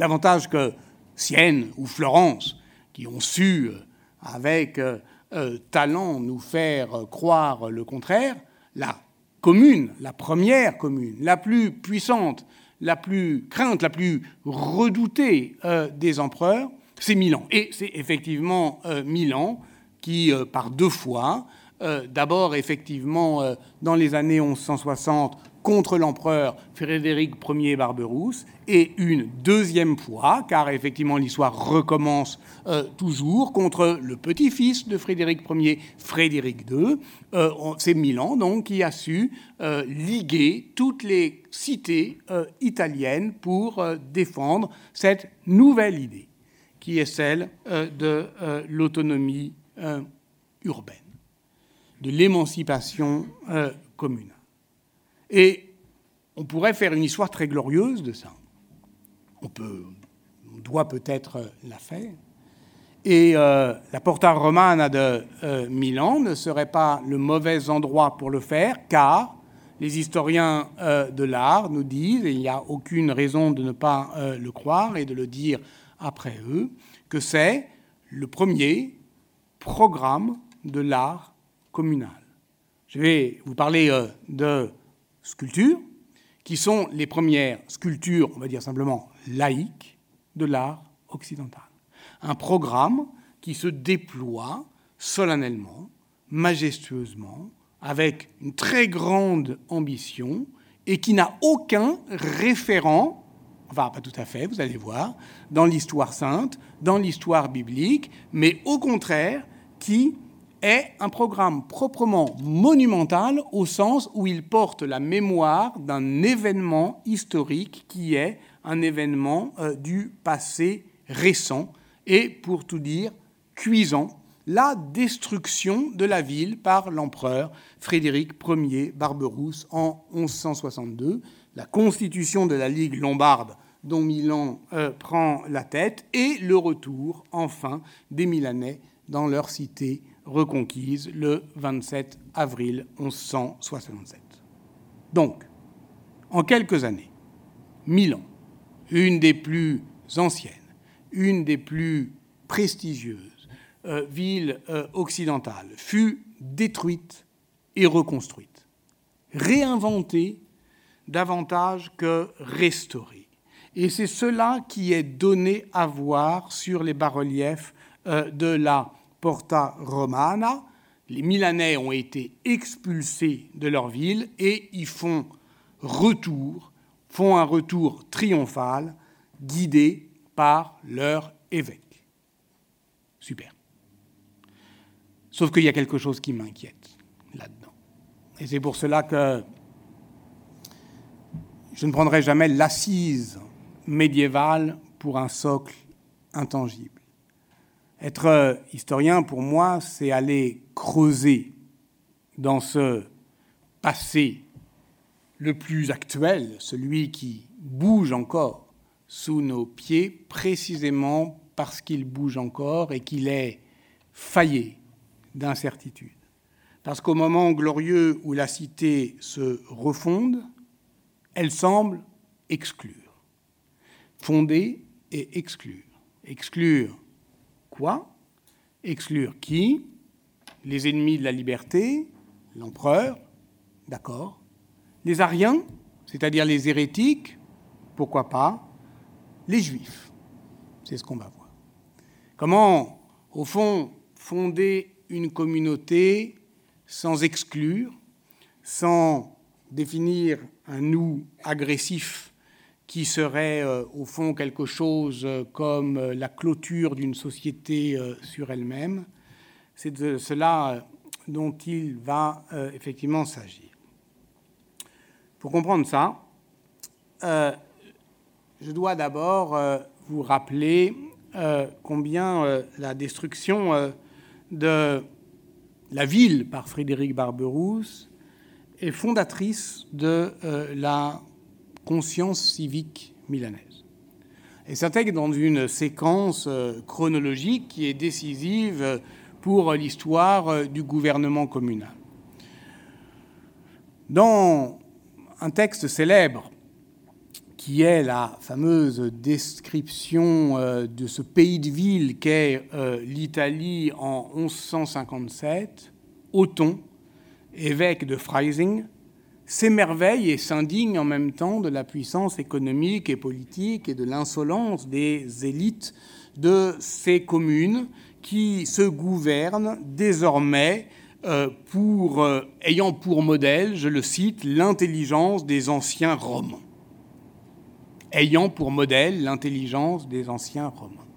davantage que Sienne ou Florence, qui ont su, euh, avec euh, euh, talent, nous faire croire le contraire, la commune, la première commune, la plus puissante, la plus crainte, la plus redoutée des empereurs, c'est Milan. Et c'est effectivement Milan qui, par deux fois, d'abord effectivement dans les années 1160, contre l'empereur Frédéric Ier Barberousse, et une deuxième fois, car effectivement l'histoire recommence euh, toujours, contre le petit-fils de Frédéric Ier, Frédéric II. Euh, c'est Milan donc qui a su euh, liguer toutes les cités italiennes pour défendre cette nouvelle idée, qui est celle de l'autonomie urbaine, de l'émancipation communale. Et on pourrait faire une histoire très glorieuse de ça. On, peut, on doit peut-être la faire. Et euh, la Porta Romana de euh, Milan ne serait pas le mauvais endroit pour le faire, car les historiens euh, de l'art nous disent, et il n'y a aucune raison de ne pas le croire et de le dire après eux, que c'est le premier programme de l'art Je vais vous parler de sculptures, qui sont les premières sculptures, on va dire simplement laïques, de l'art occidental. Un programme qui se déploie solennellement, majestueusement, avec une très grande ambition et qui n'a aucun référent, enfin pas tout à fait, vous allez voir, dans l'histoire sainte, dans l'histoire biblique, mais au contraire qui est un programme proprement monumental au sens où il porte la mémoire d'un événement historique qui est un événement euh, du passé récent et, pour tout dire, cuisant, la destruction de la ville par l'empereur Frédéric Ier Barberousse en 1162, la constitution de la Ligue lombarde dont Milan euh, prend la tête, et le retour, enfin, des Milanais dans leur cité reconquise le 27 avril 1167. Donc, en quelques années, Milan, une des plus anciennes, une des plus prestigieuses euh, villes euh, occidentales, fut détruite et reconstruite, réinventée davantage que restaurée. Et c'est cela qui est donné à voir sur les bas-reliefs euh, de la Porta Romana. Les Milanais ont été expulsés de leur ville et y font retour, font un retour triomphal, guidé par leur évêque. Super. Sauf qu'il y a quelque chose qui m'inquiète là-dedans. Et c'est pour cela que je ne prendrai jamais l'assise médiévale pour un socle intangible. Être euh, historien, pour moi, c'est aller creuser dans ce passé le plus actuel, celui qui bouge encore sous nos pieds, précisément parce qu'il bouge encore et qu'il est faillé d'incertitude. Parce qu'au moment glorieux où la cité se refonde, elle semble exclure. Fonder et exclure. Exclure Exclure qui Les ennemis de la liberté, l'empereur, d'accord. Les Ariens, c'est-à-dire les hérétiques, pourquoi pas Les Juifs, c'est ce qu'on va voir. Comment, au fond, fonder une communauté sans exclure, sans définir un nous agressif qui serait euh, au fond quelque chose euh, comme euh, la clôture d'une société sur elle-même. C'est de cela dont il va effectivement s'agir. Pour comprendre ça, je dois d'abord vous rappeler combien la destruction de la ville par Frédéric Barberousse est fondatrice de la conscience civique milanaise. Et s'intègre dans une séquence euh, chronologique qui est décisive pour l'histoire euh, du gouvernement communal. Dans un texte célèbre qui est la fameuse description euh, de ce pays de ville qu'est l'Italie en 1157, Othon, évêque de Freising, s'émerveille et s'indigne en même temps de la puissance économique et politique et de l'insolence des élites de ces communes qui se gouvernent désormais euh, pour, euh, ayant pour modèle, je le cite, l'intelligence des anciens Romains. Ayant pour modèle l'intelligence des anciens Romains.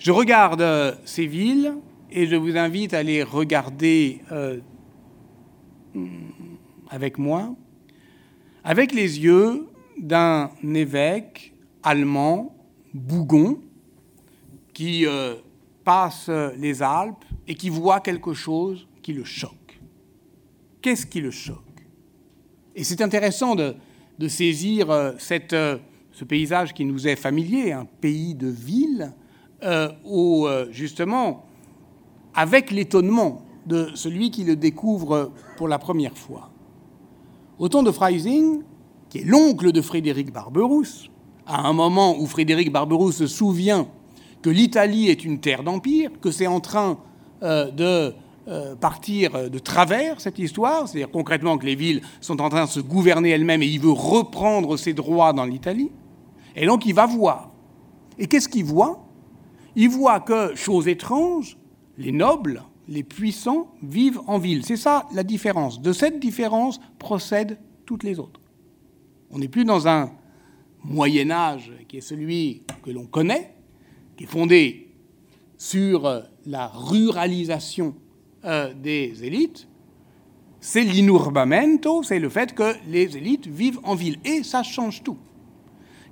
Je regarde euh, ces villes et je vous invite à les regarder avec moi, avec les yeux d'un évêque allemand, Bougon, qui euh, passe les Alpes et qui voit quelque chose qui le choque. Qu'est-ce qui le choque? Et c'est intéressant de, saisir euh, cette, euh, ce paysage qui nous est familier, un pays de ville, où justement, avec l'étonnement de celui qui le découvre pour la première fois. Au temps de Freising, qui est l'oncle de Frédéric Barberousse, à un moment où Frédéric Barberousse se souvient que l'Italie est une terre d'empire, que c'est en train euh, de euh, partir de travers cette histoire, c'est-à-dire concrètement que les villes sont en train de se gouverner elles-mêmes et il veut reprendre ses droits dans l'Italie. Et donc il va voir. Et qu'est-ce qu'il voit? Il voit que, chose étrange, les nobles les puissants vivent en ville. C'est ça la différence. De cette différence procèdent toutes les autres. On n'est plus dans un Moyen Âge qui est celui que l'on connaît, qui est fondé sur la ruralisation des élites, c'est l'inurbamento, c'est le fait que les élites vivent en ville. Et ça change tout.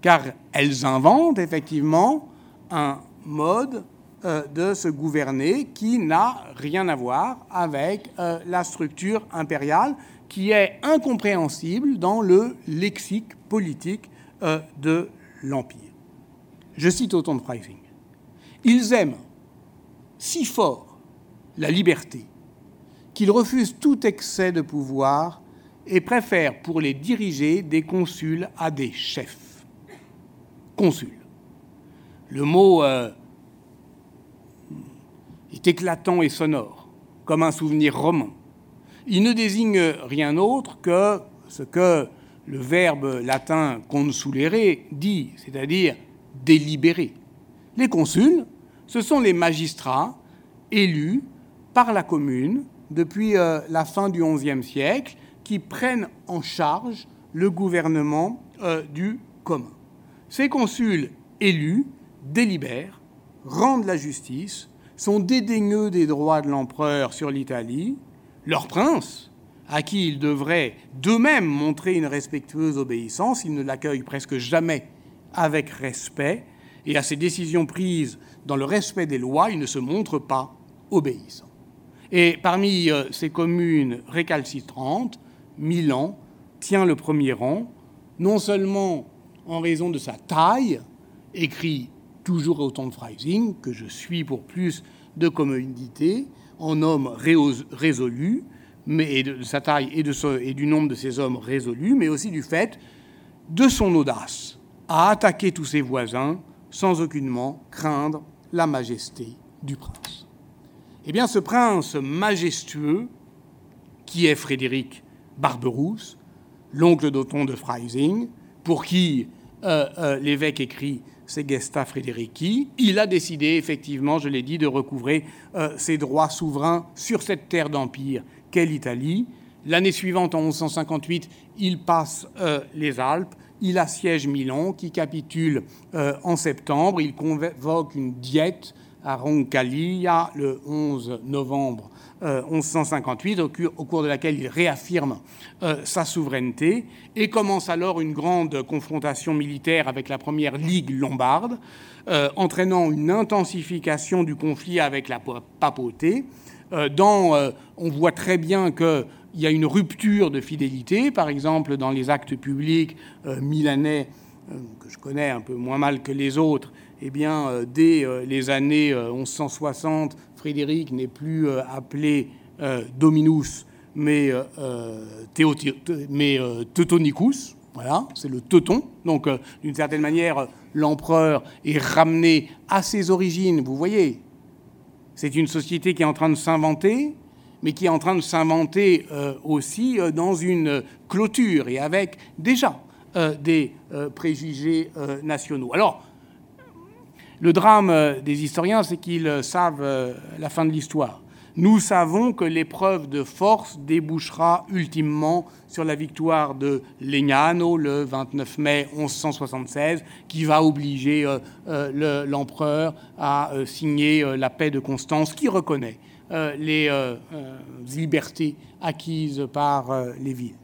Car elles inventent effectivement un mode euh, de se gouverner qui n'a rien à voir avec euh, la structure impériale qui est incompréhensible dans le lexique politique euh, de l'Empire. Je cite autant de Freising. Ils aiment si fort la liberté qu'ils refusent tout excès de pouvoir et préfèrent pour les diriger des consuls à des chefs. Consuls. Le mot euh, est éclatant et sonore, comme un souvenir roman. Il ne désigne rien d'autre que ce que le verbe latin consulere dit, c'est-à-dire délibérer. Les consuls, ce sont les magistrats élus par la commune depuis euh, la fin du XIe siècle qui prennent en charge le gouvernement euh, du commun. Ces consuls élus délibèrent, rendent la justice, sont dédaigneux des droits de l'empereur sur l'Italie, leur prince, à qui ils devraient d'eux-mêmes montrer une respectueuse obéissance, ils ne l'accueillent presque jamais avec respect, et à ses décisions prises dans le respect des lois, ils ne se montrent pas obéissants. Et parmi euh, ces communes récalcitrantes, Milan tient le premier rang, non seulement en raison de sa taille, écrit toujours autant de Freising, que je suis pour plus de commodité, en homme résolu, mais de sa taille et, et du nombre de ses hommes résolus, mais aussi du fait de son audace à attaquer tous ses voisins sans aucunement craindre la majesté du prince. Eh bien, ce prince majestueux, qui est Frédéric Barberousse, l'oncle d'Othon de Freising, pour qui euh, euh, l'évêque écrit Segesta Frédérici, il a décidé effectivement, je l'ai dit, de recouvrer euh, ses droits souverains sur cette terre d'empire qu'est l'Italie. L'année suivante, en 1158, il passe les Alpes, il assiège Milan, qui capitule en septembre, il convoque une diète à Roncaglia le 11 novembre 1158, euh, au, cours de laquelle il réaffirme euh, sa souveraineté et commence alors une grande confrontation militaire avec la première Ligue lombarde, euh, entraînant une intensification du conflit avec la papauté. Dans, on voit très bien qu'il y a une rupture de fidélité, par exemple dans les actes publics milanais, que je connais un peu moins mal que les autres, eh bien, euh, dès euh, les années 1160, euh, Frédéric n'est plus appelé Dominus, mais, mais Teutonicus. Voilà, c'est le teuton. Donc, d'une certaine manière, l'empereur est ramené à ses origines. Vous voyez, c'est une société qui est en train de s'inventer, mais qui est en train de s'inventer aussi dans une clôture et avec déjà des préjugés nationaux. Alors, le drame euh, des historiens, c'est qu'ils euh, savent euh, la fin de l'histoire. Nous savons que l'épreuve de force débouchera ultimement sur la victoire de Legnano le 29 mai 1176, qui va obliger l'empereur à signer la paix de Constance, qui reconnaît les libertés acquises par les villes.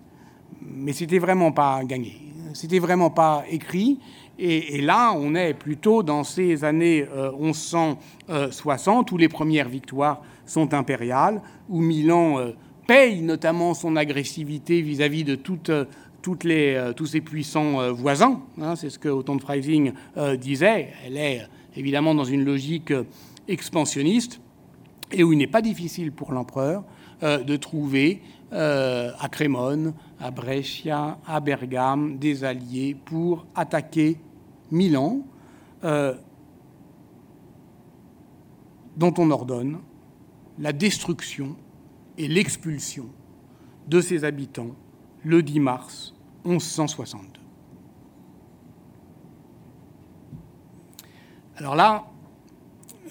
Mais c'était vraiment pas gagné, c'était vraiment pas écrit. Et, là, on est plutôt dans ces années 1160 euh, où les premières victoires sont impériales, où Milan euh, paye notamment son agressivité vis-à-vis de euh, toutes les, tous ses puissants voisins. Hein, c'est ce que Otto de Freising disait. Elle est évidemment dans une logique expansionniste et où il n'est pas difficile pour l'empereur de trouver à Crémone, à Brescia, à Bergame des alliés pour attaquer Milan, euh, dont on ordonne la destruction et l'expulsion de ses habitants le 10 mars 1162. Alors là,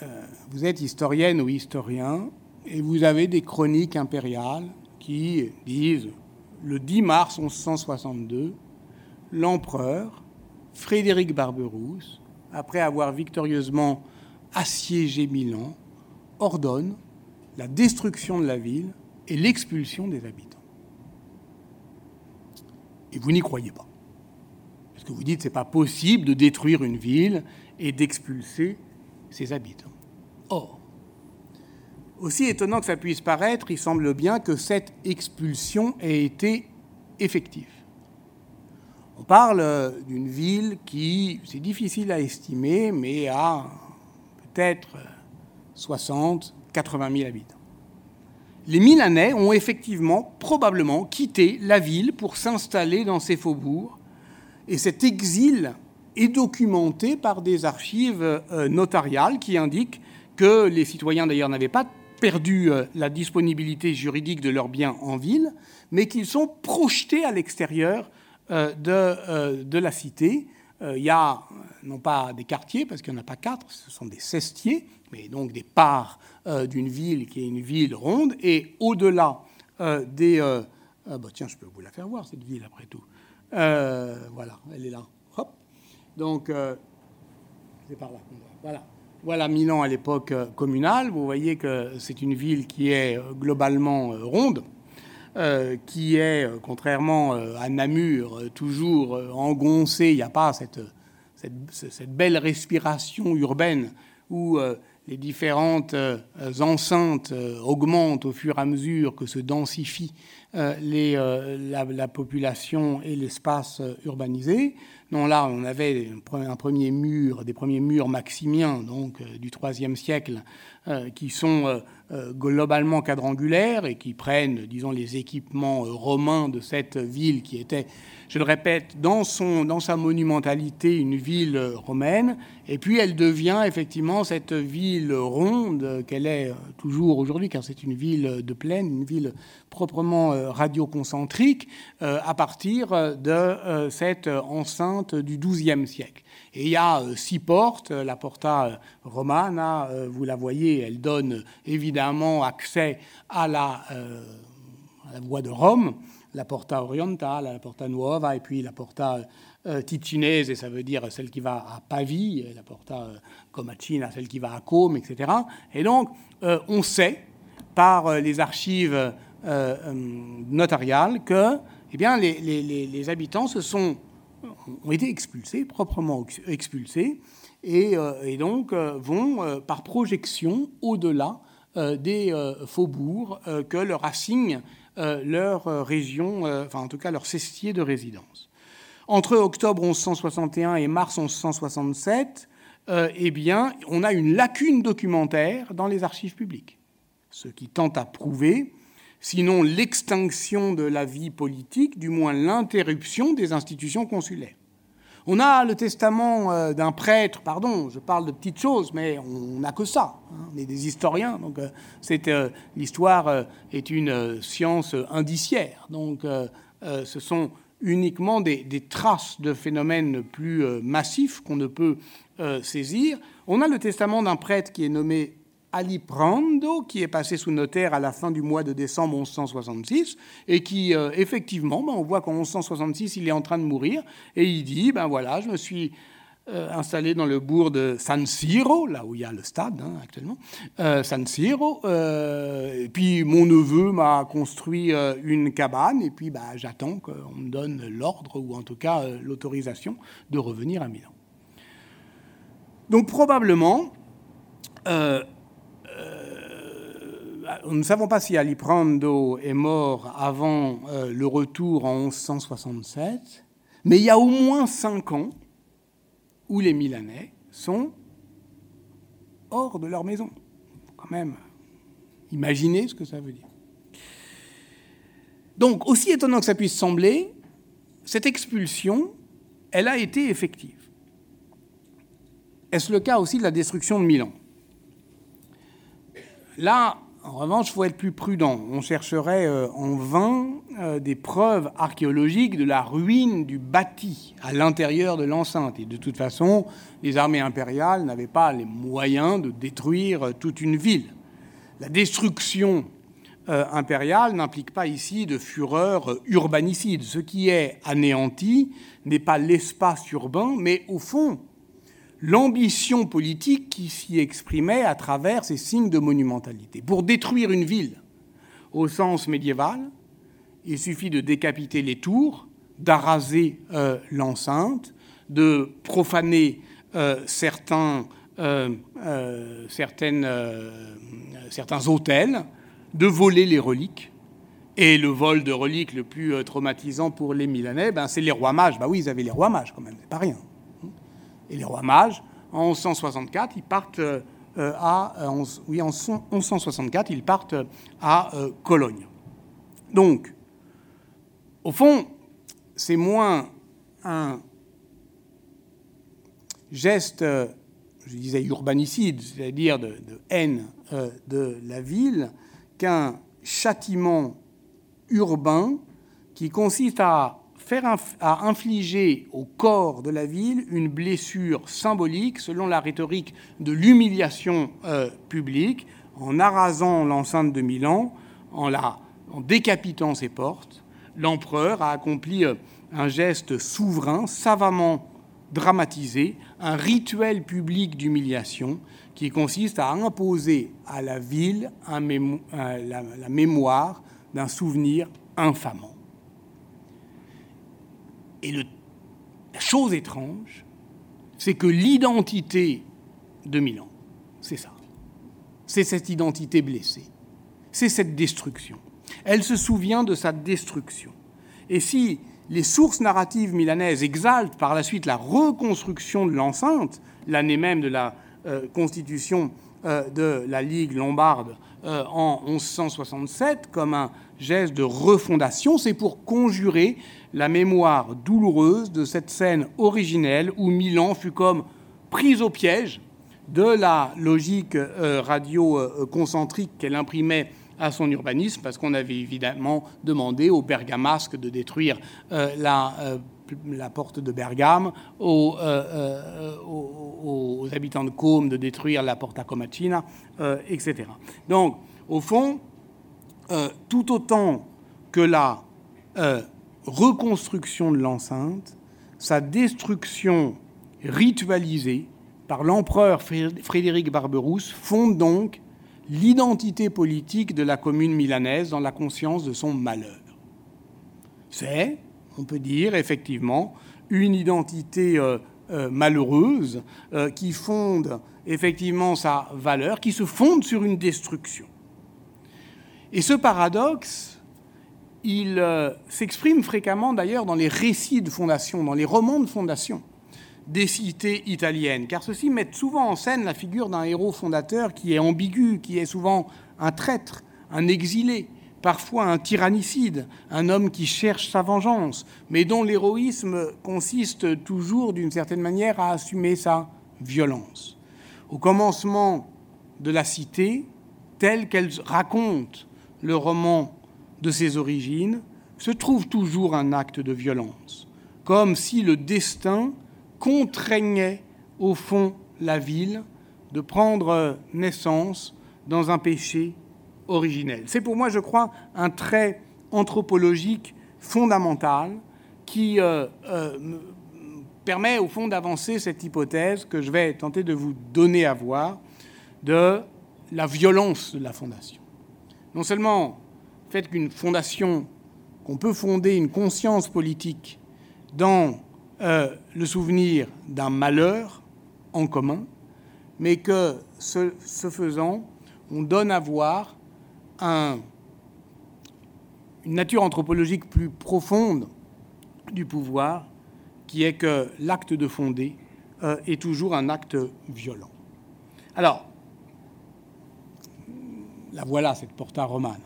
euh, vous êtes historienne ou historien, et vous avez des chroniques impériales qui disent le 10 mars 1162, l'empereur Frédéric Barberousse, après avoir victorieusement assiégé Milan, ordonne la destruction de la ville et l'expulsion des habitants. Et vous n'y croyez pas. Parce que vous dites que ce n'est pas possible de détruire une ville et d'expulser ses habitants. Or, aussi étonnant que ça puisse paraître, il semble bien que cette expulsion ait été effective. On parle d'une ville qui, c'est difficile à estimer, mais a peut-être 60, 80 000 habitants. Les Milanais ont effectivement, probablement, quitté la ville pour s'installer dans ces faubourgs. Et cet exil est documenté par des archives euh, notariales qui indiquent que les citoyens, d'ailleurs, n'avaient pas perdu euh, la disponibilité juridique de leurs biens en ville, mais qu'ils sont projetés à l'extérieur euh, de, de, la cité. Il y a non pas des quartiers, parce qu'il n'y en a pas quatre, ce sont des cestiers, mais donc des parts euh, d'une ville qui est une ville ronde, et au-delà euh, des... Euh, ah bah tiens, je peux vous la faire voir, cette ville, après tout. voilà, elle est là. Hop. Donc, c'est par là. Voilà. Voilà Milan à l'époque communale. Vous voyez que c'est une ville qui est globalement ronde, qui est, contrairement à Namur, toujours engoncée. Il n'y a pas cette, belle respiration urbaine où les différentes euh, enceintes euh, augmentent au fur et à mesure que se densifie euh, les, la, population et l'espace urbanisé. Non, là, on avait un premier mur, des premiers murs maximiens, donc du IIIe siècle, qui sont globalement quadrangulaires et qui prennent, disons, les équipements romains de cette ville qui était je le répète, dans, sa monumentalité, une ville romaine, et puis elle devient effectivement cette ville ronde qu'elle est toujours aujourd'hui, car c'est une ville de plaine, une ville proprement euh, radioconcentrique, euh, à partir de euh, cette enceinte du XIIe siècle. Et il y a six portes. La porta romana, vous la voyez, elle donne évidemment accès à la, voie de Rome la Porta Orientale, la Porta Nuova, et puis la Porta euh, Ticinese, ça veut dire celle qui va à Pavie, la Porta euh, Comacina, celle qui va à Côme, etc. Et donc, euh, on sait par euh, les archives notariales que eh bien, les, habitants se sont, ont été expulsés, proprement expulsés, et, et donc vont par projection au-delà des faubourgs que leur assigne euh, leur euh, région, euh, enfin en tout cas leur cestier de résidence. Entre octobre 1161 et mars 1167, eh bien, on a une lacune documentaire dans les archives publiques, ce qui tente à prouver, sinon l'extinction de la vie politique, du moins l'interruption des institutions consulaires. On a le testament euh, d'un prêtre, pardon, je parle de petites choses, mais on n'a que ça. Hein. on est des historiens, donc euh, euh, l'histoire est une science indiciaire. Donc ce sont uniquement des, des, traces de phénomènes plus massifs qu'on ne peut saisir. On a le testament d'un prêtre qui est nommé Ali Prando, qui est passé sous notaire à la fin du mois de décembre 1166, et qui, euh, effectivement, ben, on voit qu'en 1166, il est en train de mourir, et il dit, ben voilà, je me suis euh, installé dans le bourg de San Siro, là où il y a le stade hein, actuellement, euh, San Siro, et puis mon neveu m'a construit une cabane, et puis ben, j'attends qu'on me donne l'ordre, ou en tout cas l'autorisation, de revenir à Milan. Donc probablement, nous ne savons pas si Aliprando est mort avant euh, le retour en 1167, mais il y a au moins cinq ans où les Milanais sont hors de leur maison. Quand même, imaginez ce que ça veut dire. Donc, aussi étonnant que ça puisse sembler, cette expulsion, elle a été effective. Est-ce le cas aussi de la destruction de Milan? Là, en revanche, il faut être plus prudent. On chercherait euh, en vain euh, des preuves archéologiques de la ruine du bâti à l'intérieur de l'enceinte. Et de toute façon, les armées impériales n'avaient pas les moyens de détruire euh, toute une ville. La destruction impériale n'implique pas ici de fureur urbanicide. Ce qui est anéanti n'est pas l'espace urbain, mais au fond l'ambition politique qui s'y exprimait à travers ces signes de monumentalité. Pour détruire une ville au sens médiéval, il suffit de décapiter les tours, d'araser euh, l'enceinte, de profaner euh, certains, euh, certains hôtels, de voler les reliques. Et le vol de reliques le plus traumatisant pour les Milanais, ben, c'est les rois mages. Ben oui, ils avaient les rois mages quand même, c'est pas rien. Et les rois mages, en 1164, ils partent à, oui, en 1164, ils partent à Cologne. Donc, au fond, c'est moins un geste, je disais urbanicide, c'est-à-dire de, haine euh, de la ville, qu'un châtiment urbain qui consiste à à infliger au corps de la ville une blessure symbolique selon la rhétorique de l'humiliation euh, publique en arasant l'enceinte de Milan, en, la, décapitant ses portes, l'empereur a accompli euh, un geste souverain, savamment dramatisé, un rituel public d'humiliation qui consiste à imposer à la ville la, mémoire d'un souvenir infamant. Et la chose étrange, c'est que l'identité de Milan, c'est ça. C'est cette identité blessée. C'est cette destruction elle se souvient de sa destruction. Et si les sources narratives milanaises exaltent par la suite la reconstruction de l'enceinte, l'année même de la euh, constitution euh, de la Ligue lombarde euh, en 1167, comme un geste de refondation, c'est pour conjurer la mémoire douloureuse de cette scène originelle où Milan fut comme prise au piège de la logique radio-concentrique qu'elle imprimait à son urbanisme, parce qu'on avait évidemment demandé aux bergamasques de détruire euh, la, euh, porte de Bergame, euh, aux, habitants de Côme de détruire la porte à Comacina, etc. Donc, au fond, tout autant que la reconstruction de l'enceinte, sa destruction ritualisée par l'empereur Frédéric Barberousse fonde donc l'identité politique de la commune milanaise dans la conscience de son malheur. C'est, on peut dire effectivement, une identité euh, euh, malheureuse euh, qui fonde effectivement sa valeur, qui se fonde sur une destruction. Et ce paradoxe, il s'exprime fréquemment d'ailleurs dans les récits de fondation, dans les romans de fondation des cités italiennes, car ceux-ci mettent souvent en scène la figure d'un héros fondateur qui est ambigu, qui est souvent un traître, un exilé, parfois un tyrannicide, un homme qui cherche sa vengeance, mais dont l'héroïsme consiste toujours d'une certaine manière à assumer sa violence. Au commencement de la cité, telle qu'elle raconte le roman de ses origines, se trouve toujours un acte de violence, comme si le destin contraignait au fond la ville de prendre naissance dans un péché originel. C'est pour moi, je crois, un trait anthropologique fondamental qui euh, euh, permet au fond d'avancer cette hypothèse que je vais tenter de vous donner à voir de la violence de la fondation. Non seulement le fait qu'une fondation, qu'on peut fonder une conscience politique dans euh, le souvenir d'un malheur en commun, mais que ce, faisant, on donne à voir une nature anthropologique plus profonde du pouvoir, qui est que l'acte de fonder euh, est toujours un acte violent. Alors, la voilà, cette porta romane.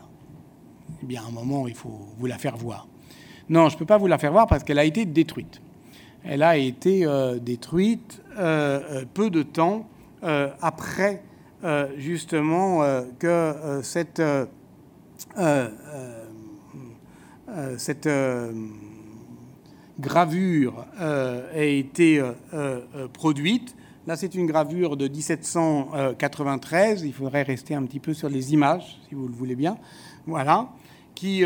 Eh bien, à un moment, il faut vous la faire voir. Non, je ne peux pas vous la faire voir parce qu'elle a été détruite elle a été euh, détruite euh, euh, peu de temps après justement que cette, cette gravure ait été produite. Là, c'est une gravure de 1793. Il faudrait rester un petit peu sur les images, si vous le voulez bien. Voilà. Qui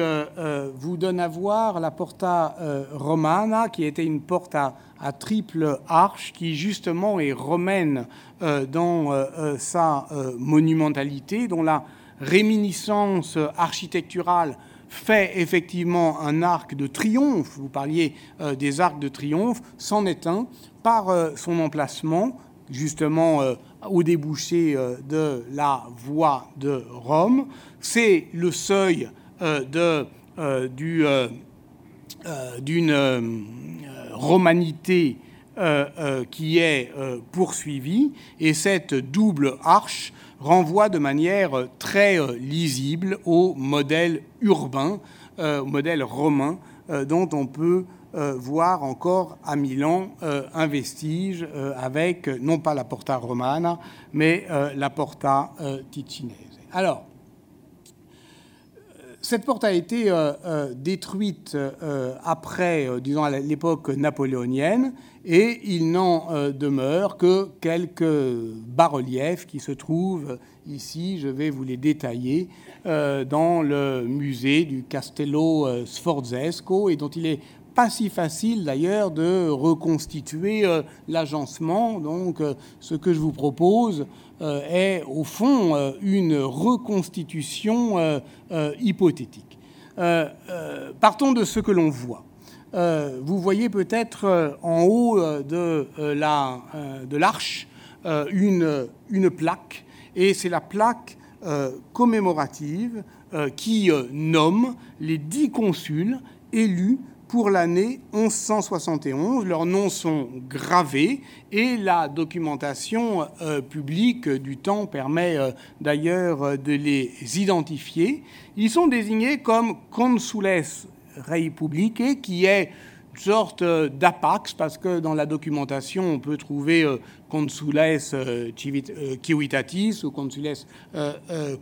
vous donne à voir la Porta Romana, qui était une porte à, triple arche, qui justement est romaine dans sa monumentalité, dont la réminiscence architecturale fait effectivement un arc de triomphe, vous parliez des arcs de triomphe, c'en est un, par son emplacement, justement au débouché euh, de la voie de Rome. C'est le seuil euh, de, euh, d'une romanité qui est poursuivie et cette double arche renvoie de manière très lisible au modèle urbain, au modèle romain dont on peut euh, voir encore à Milan euh, un vestige euh, avec non pas la Porta Romana, mais la Porta Ticinese. Alors, cette porte a été détruite après, disons, à l'époque napoléonienne, et il n'en demeure que quelques bas-reliefs qui se trouvent ici. Je vais vous les détailler dans le musée du Castello Sforzesco, et dont il est pas si facile d'ailleurs de reconstituer euh, l'agencement. Donc euh, ce que je vous propose euh, est au fond une reconstitution hypothétique. partons de ce que l'on voit. vous voyez peut-être en haut de la l'arche une, une plaque, et c'est la plaque commémorative qui nomme les dix consuls élus pour l'année 1171. Leurs noms sont gravés et la documentation euh, publique du temps permet euh, d'ailleurs de les identifier. Ils sont désignés comme consules rei publique, qui est sorte euh, d'apax, parce que dans la documentation, on peut trouver euh, consules euh, civitatis ou consules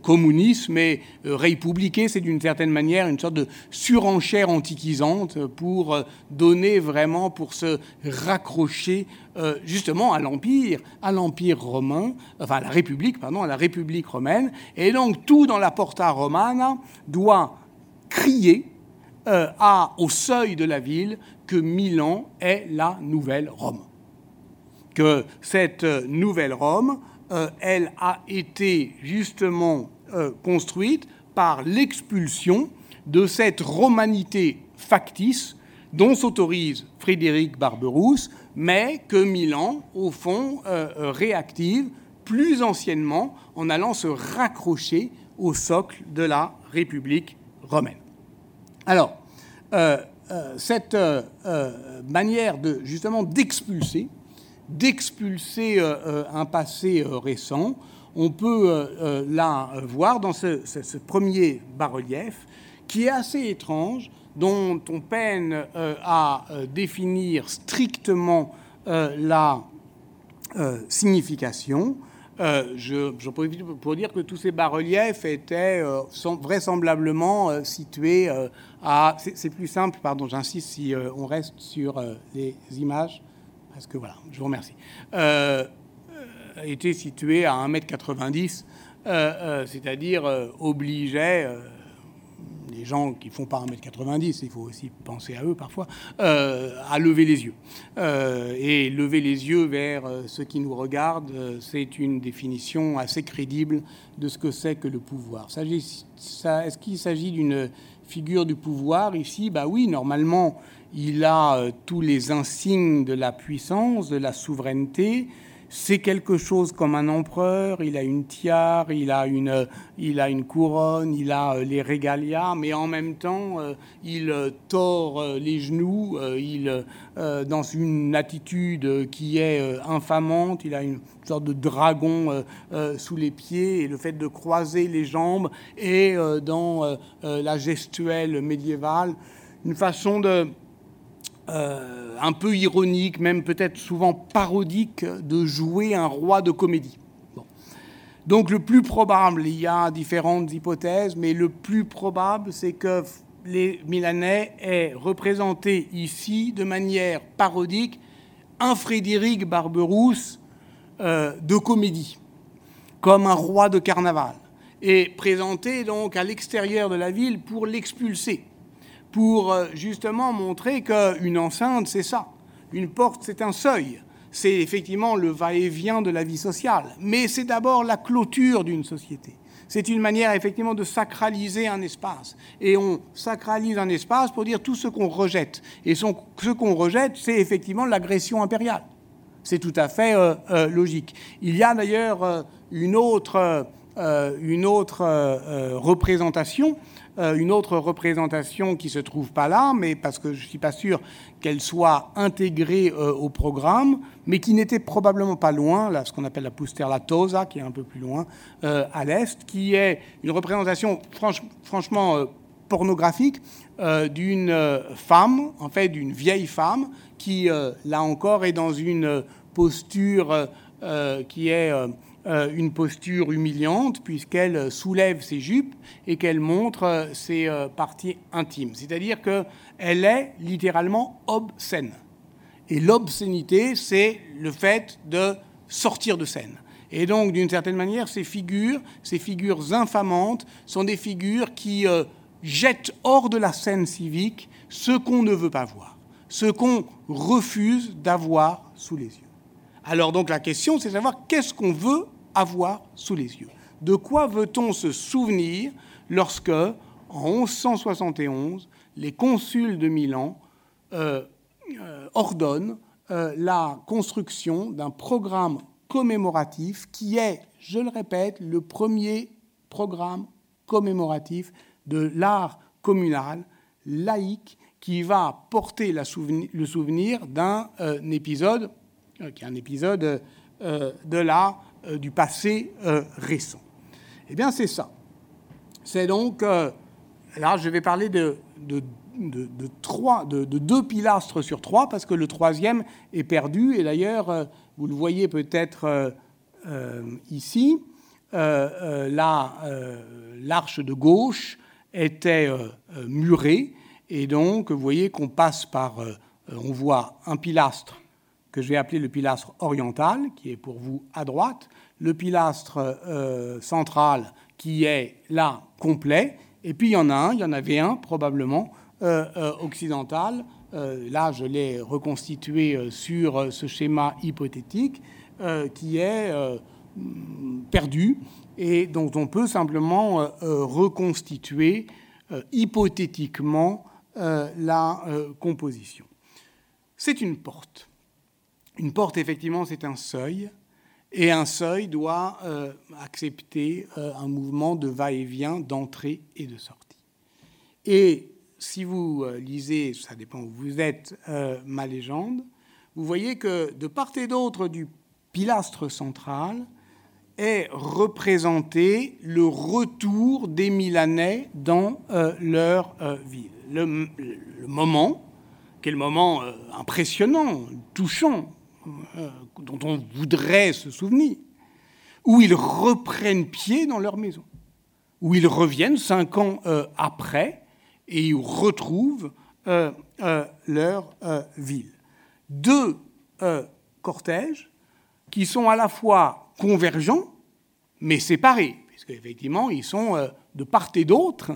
communis, mais rei c'est d'une certaine manière une sorte de surenchère antiquisante pour donner vraiment, pour se raccrocher justement à l'Empire, à l'Empire romain, enfin à la République, pardon, à la République romaine. Et donc tout dans la Porta Romana doit crier à, au seuil de la ville que Milan est la nouvelle Rome. Que cette nouvelle Rome, euh, elle a été justement euh, construite par l'expulsion de cette romanité factice dont s'autorise Frédéric Barberousse, mais que Milan, au fond, euh, réactive plus anciennement en allant se raccrocher au socle de la République romaine. Alors, euh, cette euh, euh, manière de justement d'expulser, d'expulser un passé récent, on peut là voir dans ce, premier bas-relief qui est assez étrange, dont on peine à définir strictement la signification. Euh, je, profite pour dire que tous ces bas-reliefs étaient euh, vraisemblablement euh, situés à. C'est plus simple, pardon, j'insiste si on reste sur les images, parce que voilà, je vous remercie. étaient situés à 1m90, c'est-à-dire obligeait les gens qui font pas 1m90, il faut aussi penser à eux parfois, euh, à lever les yeux. Euh, et lever les yeux vers euh, ceux qui nous regardent, c'est une définition assez crédible de ce que c'est que le pouvoir. Est-ce qu'il s'agit d'une figure du pouvoir ici? Bah oui, normalement, il a tous les insignes de la puissance, de la souveraineté, c'est quelque chose comme un empereur, il a une tiare, il a une, couronne, il a euh, les régalias, mais en même temps, euh, il euh, tord les genoux, il, dans une attitude qui est infamante, il a une sorte de dragon sous les pieds, et le fait de croiser les jambes, et dans la gestuelle médiévale, une façon de euh, un peu ironique, même peut-être souvent parodique, de jouer un roi de comédie. Donc le plus probable, il y a différentes hypothèses, mais le plus probable, c'est que les Milanais aient représenté ici, de manière parodique, un Frédéric Barberousse euh, de comédie, comme un roi de carnaval. est présenté donc à l'extérieur de la ville pour l'expulser, pour euh, justement montrer qu'une enceinte, c'est ça. Une porte, c'est un seuil. C'est effectivement le va-et-vient de la vie sociale. Mais c'est d'abord la clôture d'une société. C'est une manière effectivement de sacraliser un espace. Et on sacralise un espace pour dire tout ce qu'on rejette. Et ce qu'on rejette, c'est effectivement l'agression impériale. C'est tout à fait euh, euh, logique. Il y a d'ailleurs une autre, une autre représentation une autre représentation qui se trouve pas là, mais parce que je suis pas sûr qu'elle soit intégrée euh, au programme, mais qui n'était probablement pas loin, là, ce qu'on appelle la Pusterla Tosa, qui est un peu plus loin euh, à l'est, qui est une représentation franchement pornographique d'une femme, en fait d'une vieille femme, qui là encore est dans une posture qui est euh, une posture humiliante puisqu'elle soulève ses jupes et qu'elle montre euh, ses euh, parties intimes. C'est-à-dire qu'elle est littéralement obscène. Et l'obscénité, c'est le fait de sortir de scène. Et donc, d'une certaine manière, ces figures, ces figures infamantes, sont des figures qui jettent hors de la scène civique ce qu'on ne veut pas voir, ce qu'on refuse d'avoir sous les yeux. Alors donc la question, c'est de savoir qu'est-ce qu'on veut avoir sous les yeux. De quoi veut-on se souvenir lorsque, en 1171, les consuls de Milan euh, euh, ordonnent euh, la construction d'un programme commémoratif qui est, je le répète, le premier programme commémoratif de l'art communal laïque qui va porter le souvenir d'un épisode, qui est un épisode de l'art du passé euh, récent. Eh bien, c'est ça. C'est donc, euh, là, je vais parler de, de, trois, de, deux pilastres sur trois, parce que le troisième est perdu, et d'ailleurs, vous le voyez peut-être ici, l'arche de gauche était murée, et donc, vous voyez qu'on passe par, on voit un pilastre que je vais appeler le pilastre oriental, qui est pour vous à droite, le pilastre euh, central qui est là complet, et puis il y en a un, il y en avait un probablement euh, euh, occidental. là, je l'ai reconstitué sur ce schéma hypothétique qui est perdu et dont on peut simplement reconstituer hypothétiquement la composition. C'est une porte. Une porte, effectivement, c'est un seuil, et un seuil doit euh, accepter euh, un mouvement de va-et-vient, d'entrée et de sortie. Et si vous euh, lisez, ça dépend où vous êtes, ma légende, vous voyez que de part et d'autre du pilastre central est représenté le retour des Milanais dans leur ville. Le, le, moment, quel moment impressionnant, touchant, dont on voudrait se souvenir, où ils reprennent pied dans leur maison, où ils reviennent cinq ans euh, après et ils retrouvent euh, leur ville. Deux cortèges qui sont à la fois convergents mais séparés, puisque effectivement ils sont de part et d'autre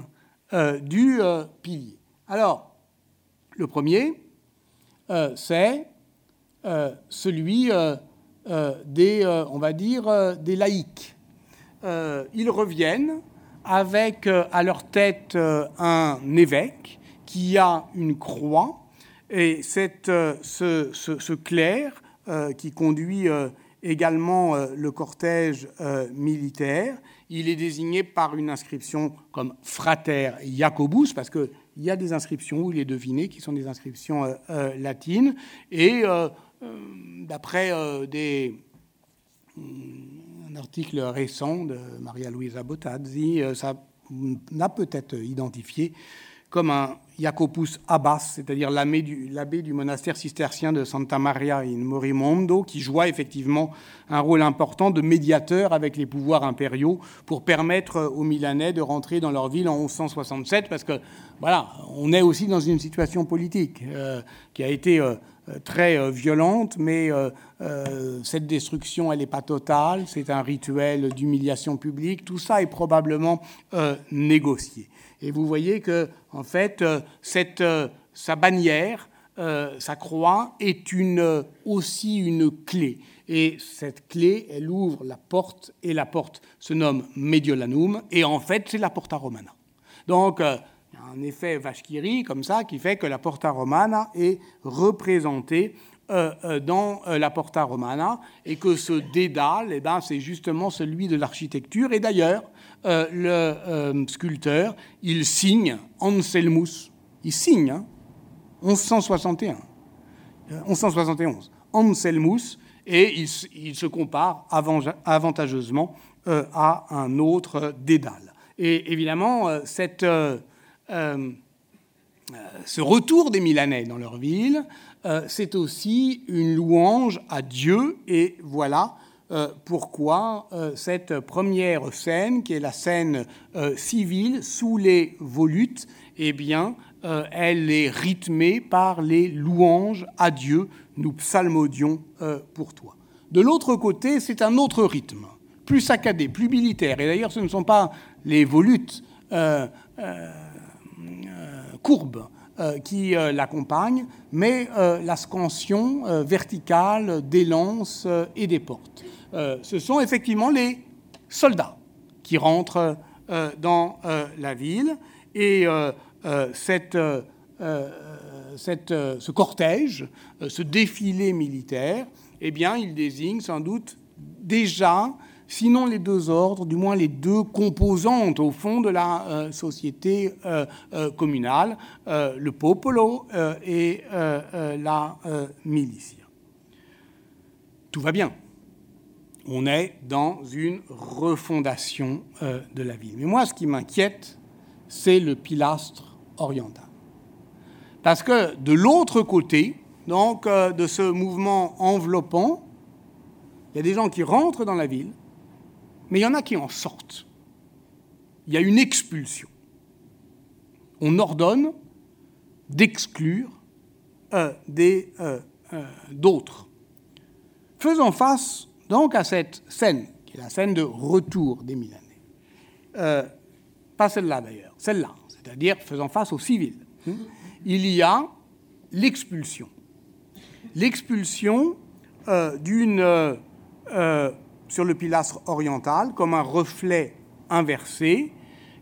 du pilier. Alors, le premier, c'est euh, celui euh, euh, des, on va dire, des laïcs. ils reviennent avec à leur tête un évêque qui a une croix et cette, ce, ce, clerc qui conduit également le cortège militaire. Il est désigné par une inscription comme frater Jacobus, parce qu'il y a des inscriptions où il est deviné qui sont des inscriptions latines. Et euh, d'après euh, un article récent de Maria Luisa Bottazzi, euh, ça n'a peut-être identifié comme un Jacopus Abbas, c'est-à-dire l'abbé du, du, monastère cistercien de Santa Maria in Morimondo, qui joua effectivement un rôle important de médiateur avec les pouvoirs impériaux pour permettre aux Milanais de rentrer dans leur ville en 1167, parce que voilà, on est aussi dans une situation politique qui a été très violente, mais cette destruction, elle n'est pas totale, c'est un rituel d'humiliation publique, tout ça est probablement négocié. Et vous voyez que, en fait, cette, sa bannière, sa croix, est une, aussi une clé. Et cette clé, elle ouvre la porte, et la porte se nomme Mediolanum, et en fait, c'est la Porta Romana. Donc, euh, un effet Vachkiri comme ça qui fait que la Porta Romana est représentée euh, euh, dans la Porta Romana et que ce dédale, eh ben, c'est justement celui de l'architecture. Et d'ailleurs, le sculpteur, il signe Anselmus, il signe hein, 1161, 1171, Anselmus, et il, se compare avantageusement euh, à un autre dédale. Et évidemment, euh, cette, euh, ce retour des Milanais dans leur ville, c'est aussi une louange à Dieu, et voilà pourquoi cette première scène, qui est la scène civile sous les volutes, eh bien, elle est rythmée par les louanges à Dieu nous psalmodions euh, pour toi. De l'autre côté, c'est un autre rythme, plus saccadé, plus militaire. Et d'ailleurs, ce ne sont pas les volutes euh, euh, courbes qui l'accompagnent, mais la scansion verticale des lances et des portes. ce sont effectivement les soldats qui rentrent dans la ville. Et cette euh, ce cortège, euh, ce défilé militaire, eh bien, il désigne sans doute déjà, sinon les deux ordres, du moins les deux composantes au fond de la euh, société communale, le popolo et la militia. Tout va bien. On est dans une refondation de la ville. Mais moi, ce qui m'inquiète, c'est le pilastre oriental. Parce que de l'autre côté, donc, euh, de ce mouvement enveloppant, il y a des gens qui rentrent dans la ville, mais il y en a qui en sortent. Il y a une expulsion. On ordonne d'exclure euh, euh, d'autres. Faisant face donc à cette scène, qui est la scène de retour des Milanais. pas celle-là d'ailleurs, celle-là, c'est-à-dire faisant face aux civils il y a l'expulsion. L'expulsion euh, d'une, euh, euh, sur le pilastre oriental comme un reflet inversé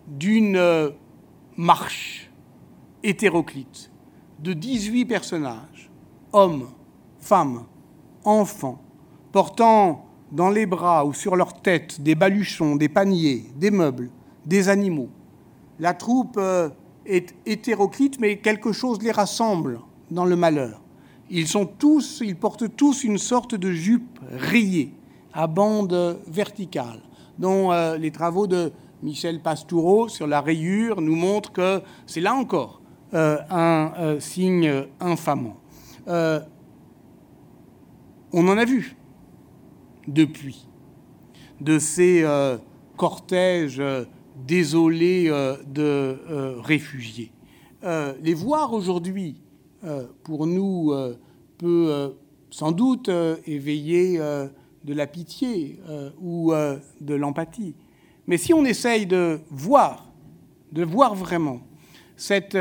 d'une marche hétéroclite de 18 personnages, hommes, femmes, enfants, portant dans les bras ou sur leur tête des baluchons, des paniers, des meubles, des animaux. La troupe est hétéroclite, mais quelque chose les rassemble dans le malheur. Ils, sont tous, ils portent tous une sorte de jupe rayée, à bande verticale, dont euh, les travaux de Michel Pastoureau sur la rayure nous montrent que c'est là encore euh, un euh, signe infamant. on en a vu depuis de ces cortèges désolés de réfugiés. Les voir aujourd'hui, pour nous, peut sans doute éveiller de la pitié ou de l'empathie. Mais si on essaye de voir, de voir vraiment cette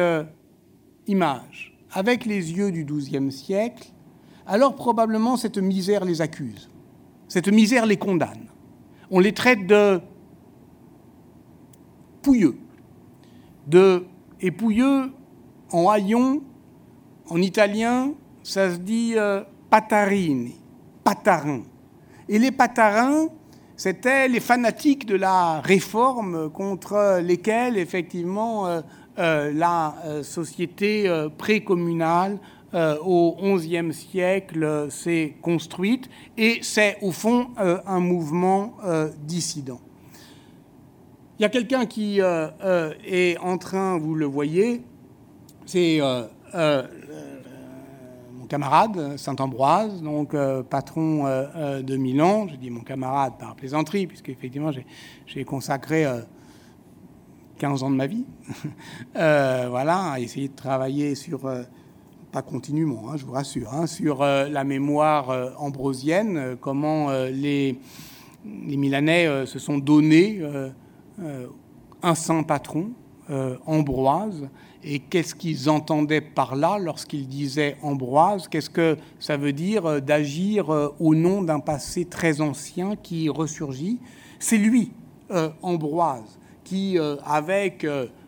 image avec les yeux du XIIe siècle, alors probablement cette misère les accuse, cette misère les condamne. On les traite de pouilleux. De, et pouilleux, en haillon, en italien, ça se dit euh, patarini, patarin. Et les patarins, c'était les fanatiques de la réforme contre lesquels, effectivement, euh, euh, la société précommunale au XIe siècle s'est construite. Et c'est, au fond, un mouvement dissident. Il y a quelqu'un qui euh, euh, est en train, vous le voyez, c'est euh, camarade Saint-Ambroise, donc patron de Milan. Je dis mon camarade par plaisanterie, puisque effectivement j'ai consacré 15 ans de ma vie, [LAUGHS] voilà, à essayer de travailler sur pas continuellement, hein, je vous rassure, hein, sur la mémoire ambrosienne, comment les, les, Milanais se sont donnés un saint patron, Ambroise, et qu'est-ce qu'ils entendaient par là lorsqu'ils disaient Ambroise? Qu'est-ce que ça veut dire d'agir au nom d'un passé très ancien qui ressurgit? C'est lui, Ambroise, qui, avec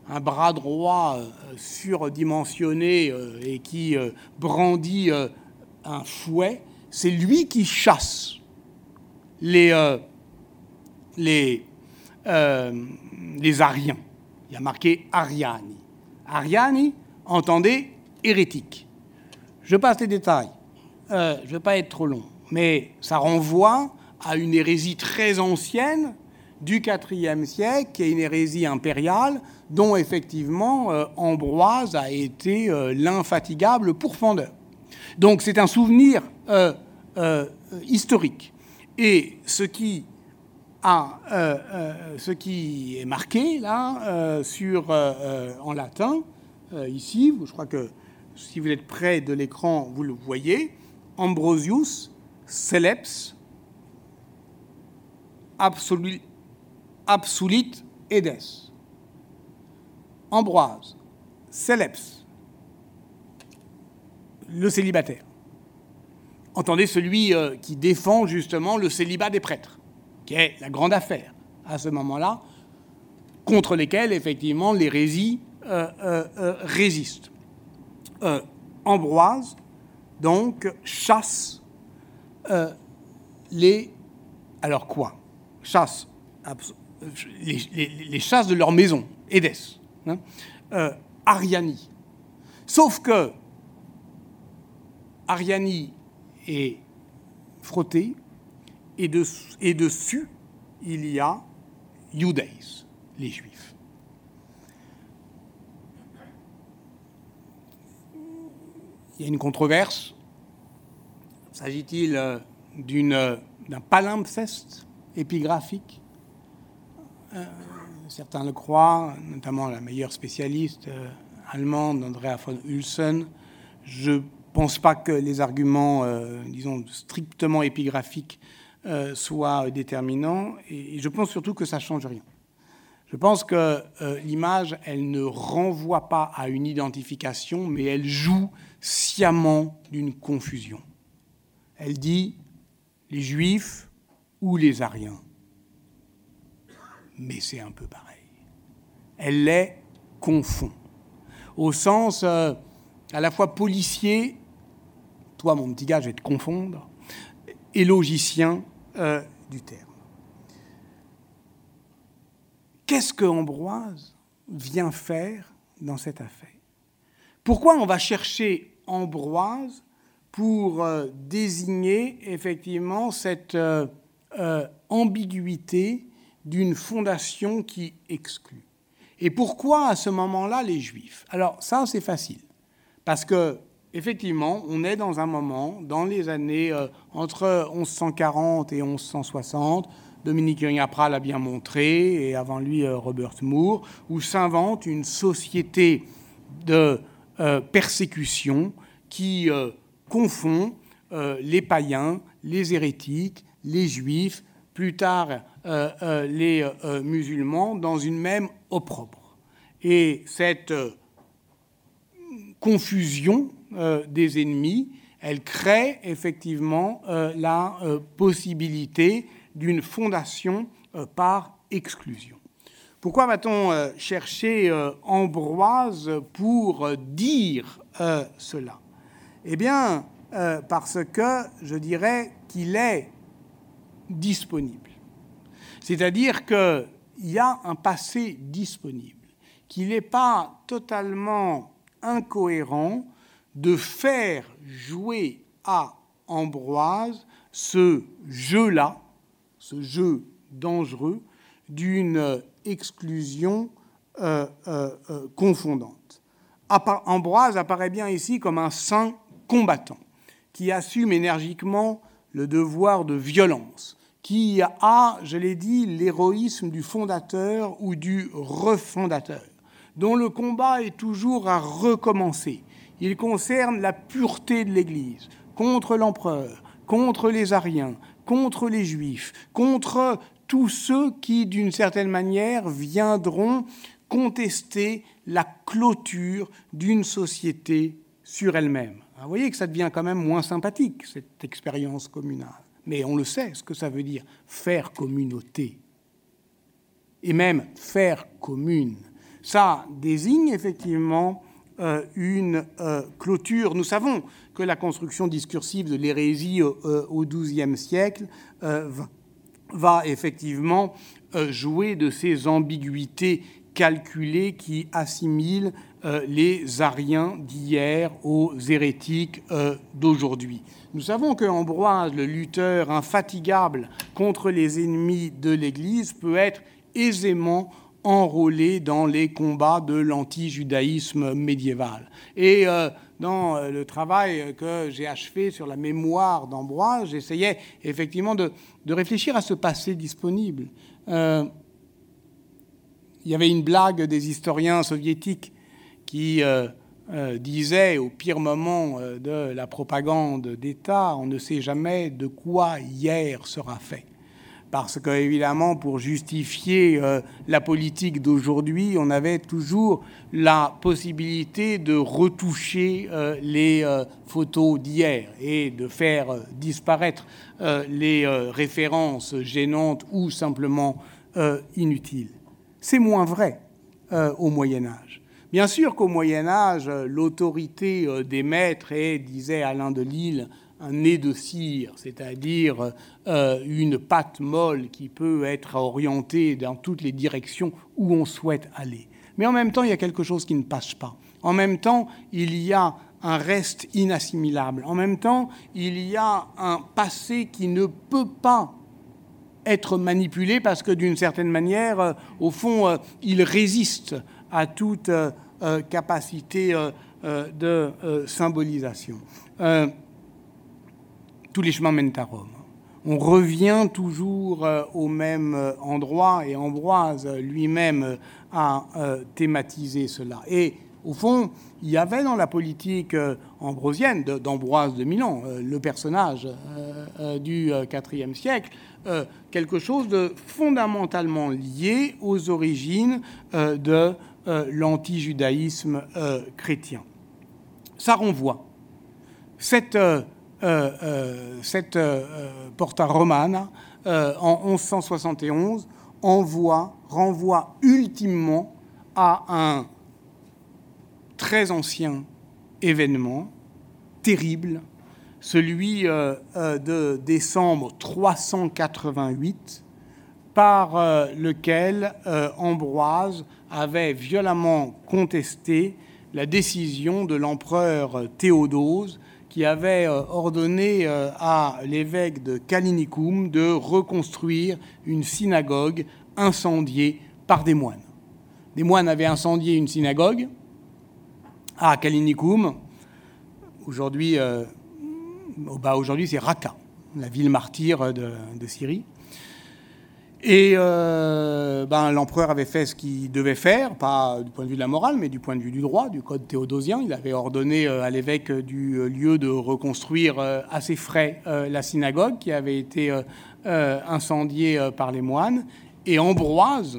un bras droit euh, surdimensionné euh, et qui euh, brandit un fouet, c'est lui qui chasse les, les, les Ariens. Il y a marqué Ariani. Ariani, entendez, hérétique. Je passe les détails. je ne vais pas être trop long, mais ça renvoie à une hérésie très ancienne du IVe siècle, qui est une hérésie impériale, dont effectivement euh, Ambroise a été euh, l'infatigable pourfendeur. Donc c'est un souvenir euh, historique. Et ce qui, a, ce qui est marqué là sur, en latin, ici, je crois que si vous êtes près de l'écran, vous le voyez, Ambrosius celeps absolut, absolit edes. Ambroise, Céleps, le célibataire. Entendez celui euh, qui défend justement le célibat des prêtres, qui est la grande affaire à ce moment-là, contre lesquels effectivement l'hérésie euh, euh, résiste. Ambroise, donc, chasse les... Alors quoi? Chasse les, chasses de leur maison, Édès. Hein, euh, Ariani. Sauf que Ariani est frotté et, dessus, il y a Judaïs, les Juifs. Il y a une controverse. S'agit-il euh, d'un palimpseste épigraphique? Euh, certains le croient, notamment la meilleure spécialiste euh, allemande, Andrea von Hülsen. Je ne pense pas que les arguments, euh, disons, strictement épigraphiques euh, soient déterminants, et, je pense surtout que ça ne change rien. Je pense que l'image, elle ne renvoie pas à une identification, mais elle joue sciemment d'une confusion. Elle dit les Juifs ou les Ariens mais c'est un peu pareil. Elle les confond, au sens euh, à la fois policier, toi mon petit gars, je vais te confondre, et logicien euh, du terme. Qu'est-ce que Ambroise vient faire dans cette affaire? Pourquoi on va chercher Ambroise pour euh, désigner effectivement cette ambiguïté d'une fondation qui exclut? Et pourquoi à ce moment-là les Juifs? Alors ça, c'est facile. Parce que, effectivement, on est dans un moment, dans les années euh, entre 1140 et 1160, Dominique Young-Apra l'a bien montré, et avant lui euh, Robert Moore, où s'invente une société de euh, persécution qui confond les païens, les hérétiques, les juifs, plus tard les musulmans dans une même opprobre. Et cette confusion des ennemis, elle crée effectivement la possibilité d'une fondation par exclusion. Pourquoi va-t-on chercher Ambroise pour dire cela? Eh bien, parce que je dirais qu'il est disponible. C'est-à-dire qu'il y a un passé disponible, qu'il n'est pas totalement incohérent de faire jouer à Ambroise ce jeu-là, ce jeu dangereux d'une exclusion euh, euh, euh, confondante. Ambroise apparaît bien ici comme un saint combattant qui assume énergiquement le devoir de violence, qui a, je l'ai dit, l'héroïsme du fondateur ou du refondateur, dont le combat est toujours à recommencer, il concerne la pureté de l'Église contre l'empereur, contre les Ariens, contre les Juifs, contre tous ceux qui, d'une certaine manière, viendront contester la clôture d'une société sur elle-même. Vous voyez que ça devient quand même moins sympathique, cette expérience communale. Mais on le sait, ce que ça veut dire, faire communauté. Et même faire commune. Ça désigne effectivement une euh, clôture. Nous savons que la construction discursive de l'hérésie au XIIe siècle euh, va effectivement jouer de ces ambiguïtés calculées qui assimilent les Ariens d'hier aux hérétiques d'aujourd'hui. Nous savons que Ambroise, le lutteur infatigable contre les ennemis de l'Église, peut être aisément enrôlé dans les combats de l'anti-judaïsme médiéval. Et euh, dans euh, le travail que j'ai achevé sur la mémoire d'Ambroise, j'essayais effectivement de, réfléchir à ce passé disponible. Euh, il y avait une blague des historiens soviétiques qui disaient au pire moment de la propagande d'État, on ne sait jamais de quoi hier sera fait parce qu'évidemment, pour justifier euh, la politique d'aujourd'hui, on avait toujours la possibilité de retoucher euh, les euh, photos d'hier et de faire disparaître les références gênantes ou simplement inutiles. C'est moins vrai au Moyen Âge. Bien sûr qu'au Moyen Âge, l'autorité des maîtres est, disait Alain de Lille, un nez de cire, c'est-à-dire euh, une pâte molle qui peut être orientée dans toutes les directions où on souhaite aller. Mais en même temps, il y a quelque chose qui ne passe pas. En même temps, il y a un reste inassimilable. En même temps, il y a un passé qui ne peut pas être manipulé parce que d'une certaine manière, euh, au fond, euh, il résiste à toute capacité de symbolisation tous les chemins mènent à Rome. On revient toujours euh, au même euh, endroit et Ambroise lui-même euh, a thématisé cela. Et au fond, il y avait dans la politique ambrosienne d'Ambroise de Milan, le personnage du IVe siècle, quelque chose de fondamentalement lié aux origines de l'antijudaïsme chrétien. Ça renvoie cette cette euh, Porta Romana en 1171 envoie, renvoie ultimement à un très ancien événement terrible, celui de décembre 388, par lequel Ambroise avait violemment contesté la décision de l'empereur Théodose qui avait euh, ordonné euh, à l'évêque de Kalinicum de reconstruire une synagogue incendiée par des moines. Des moines avaient incendié une synagogue à Kalinicum. Aujourd'hui, euh, bah aujourd'hui c'est Raqqa, la ville martyre de Syrie. Et euh, ben, l'empereur avait fait ce qu'il devait faire, pas du point de vue de la morale, mais du point de vue du droit, du code théodosien. Il avait ordonné euh, à l'évêque du lieu de reconstruire euh, à ses frais la synagogue qui avait été incendiée par les moines. Et Ambroise,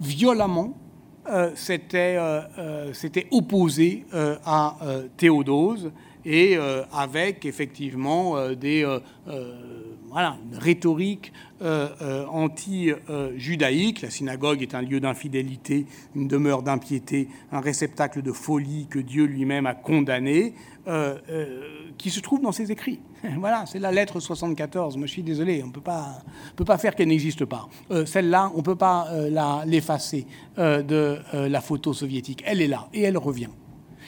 violemment, s'était opposé à Théodose et avec effectivement des voilà, une rhétorique euh, euh, anti-judaïque. La synagogue est un lieu d'infidélité, une demeure d'impiété, un réceptacle de folie que Dieu lui-même a condamné, euh, qui se trouve dans ses écrits. [LAUGHS] voilà, c'est la lettre 74. Moi, je suis désolé, on ne peut pas faire qu'elle n'existe pas. Celle-là, on ne peut pas l'effacer de la photo soviétique. Elle est là et elle revient.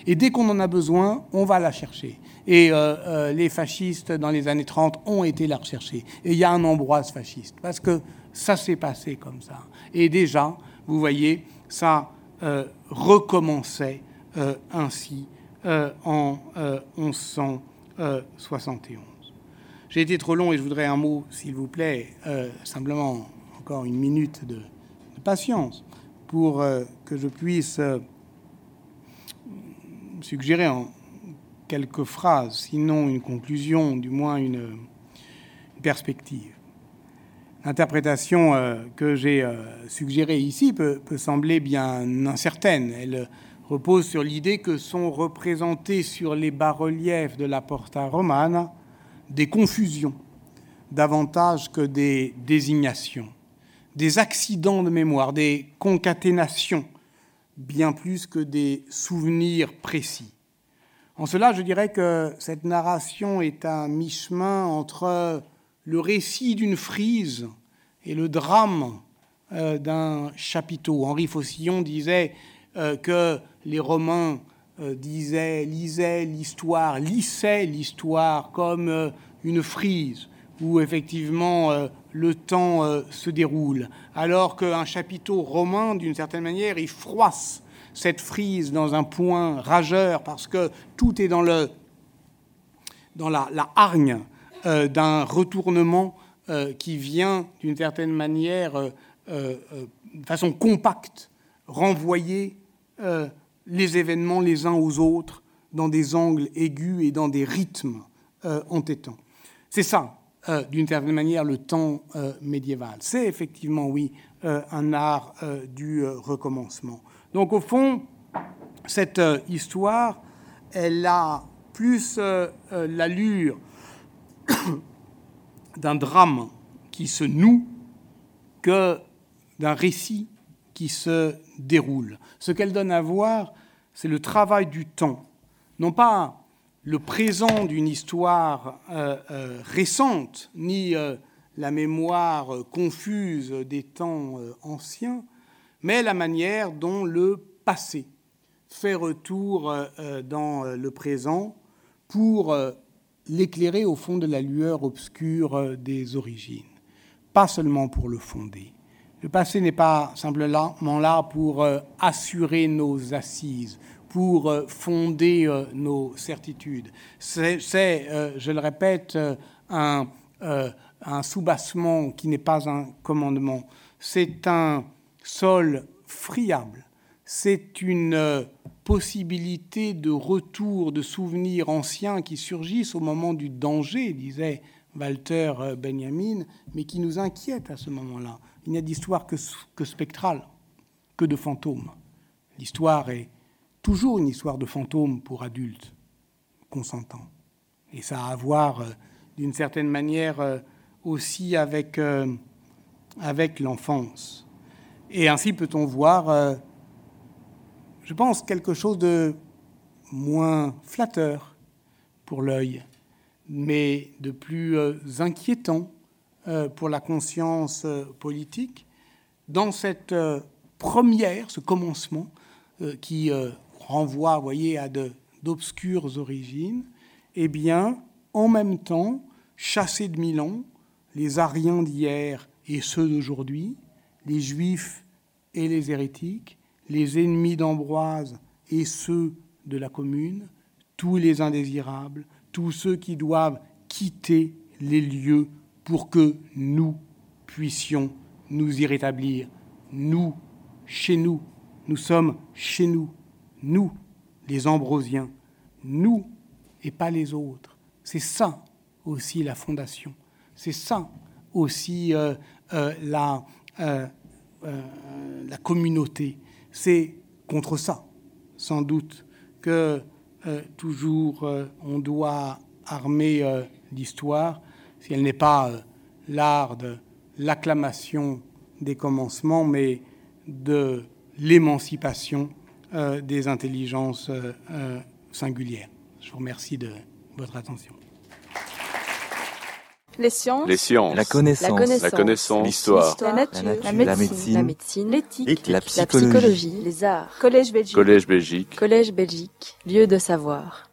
Et dès qu'on en a besoin, on va la chercher. Et euh, euh, les fascistes, dans les années 30, ont été la rechercher. Et il y a un Ambroise fasciste, parce que ça s'est passé comme ça. Et déjà, vous voyez, ça euh, recommençait ainsi en 1171. J'ai été trop long et je voudrais un mot, s'il vous plaît, simplement encore une minute de, de patience pour que je puisse suggérer en quelques phrases, sinon une conclusion, du moins une, perspective. L'interprétation euh, que j'ai euh, suggérée ici peut, sembler bien incertaine. Elle repose sur l'idée que sont représentés sur les bas-reliefs de la Porta Romana des confusions davantage que des désignations, des accidents de mémoire, des concaténations, bien plus que des souvenirs précis. En cela, je dirais que cette narration est à mi-chemin entre le récit d'une frise et le drame euh, d'un chapiteau. Henri Faucillon disait euh, que les Romains euh, disaient, lisaient l'histoire, lissaient l'histoire comme une frise où effectivement le temps euh, se déroule, alors qu'un chapiteau romain, d'une certaine manière, il froisse cette frise dans un point rageur, parce que tout est dans, le, dans la, hargne euh, d'un retournement qui vient, d'une certaine manière, de façon compacte, renvoyer les événements les uns aux autres dans des angles aigus et dans des rythmes entêtants. C'est ça, euh, d'une certaine manière le temps euh, médiéval. C'est effectivement, oui, euh, un art du recommencement. Donc au fond, cette histoire, elle a plus l'allure [COUGHS] d'un drame qui se noue que d'un récit qui se déroule. Ce qu'elle donne à voir, c'est le travail du temps, non pas le présent d'une histoire euh, euh, récente, ni euh, la mémoire confuse des temps anciens, mais la manière dont le passé fait retour dans le présent pour l'éclairer au fond de la lueur obscure des origines, pas seulement pour le fonder. Le passé n'est pas simplement là pour assurer nos assises, pour euh, fonder euh, nos certitudes. C'est, euh, je le répète, un, un soubassement qui n'est pas un commandement. C'est un sol friable. C'est une possibilité de retour de souvenirs anciens qui surgissent au moment du danger, disait Walter Benjamin, mais qui nous inquiète à ce moment-là. Il n'y a d'histoire que, que spectrale, que de fantômes. L'histoire est toujours une histoire de fantôme pour adultes consentants. Et ça a à voir, euh, d'une certaine manière, euh, aussi avec, euh, avec l'enfance. Et ainsi peut-on voir, je pense, quelque chose de moins flatteur pour l'œil, mais de plus inquiétant pour la conscience politique dans cette première, ce commencement qui renvoie, voyez, à d'obscures origines, eh bien, en même temps, chassés de Milan, les Ariens d'hier et ceux d'aujourd'hui, les Juifs et les hérétiques, les ennemis d'Ambroise et ceux de la commune, tous les indésirables, tous ceux qui doivent quitter les lieux pour que nous puissions nous y rétablir. Nous, chez nous, nous sommes chez nous nous, les Ambrosiens, nous et pas les autres. C'est ça aussi la fondation. C'est ça aussi euh, euh, la, euh, la communauté. C'est contre ça, sans doute, que toujours on doit armer l'histoire, si elle n'est pas l'art de l'acclamation des commencements, mais de l'émancipation des intelligences euh, euh, singulières. Je vous remercie de votre attention. Les sciences. La connaissance. La connaissance. L'histoire. La, nature. La médecine. L'éthique. La, psychologie. Les arts. Collège Belgique. Collège Belgique. Collège Belgique. Lieu de savoir.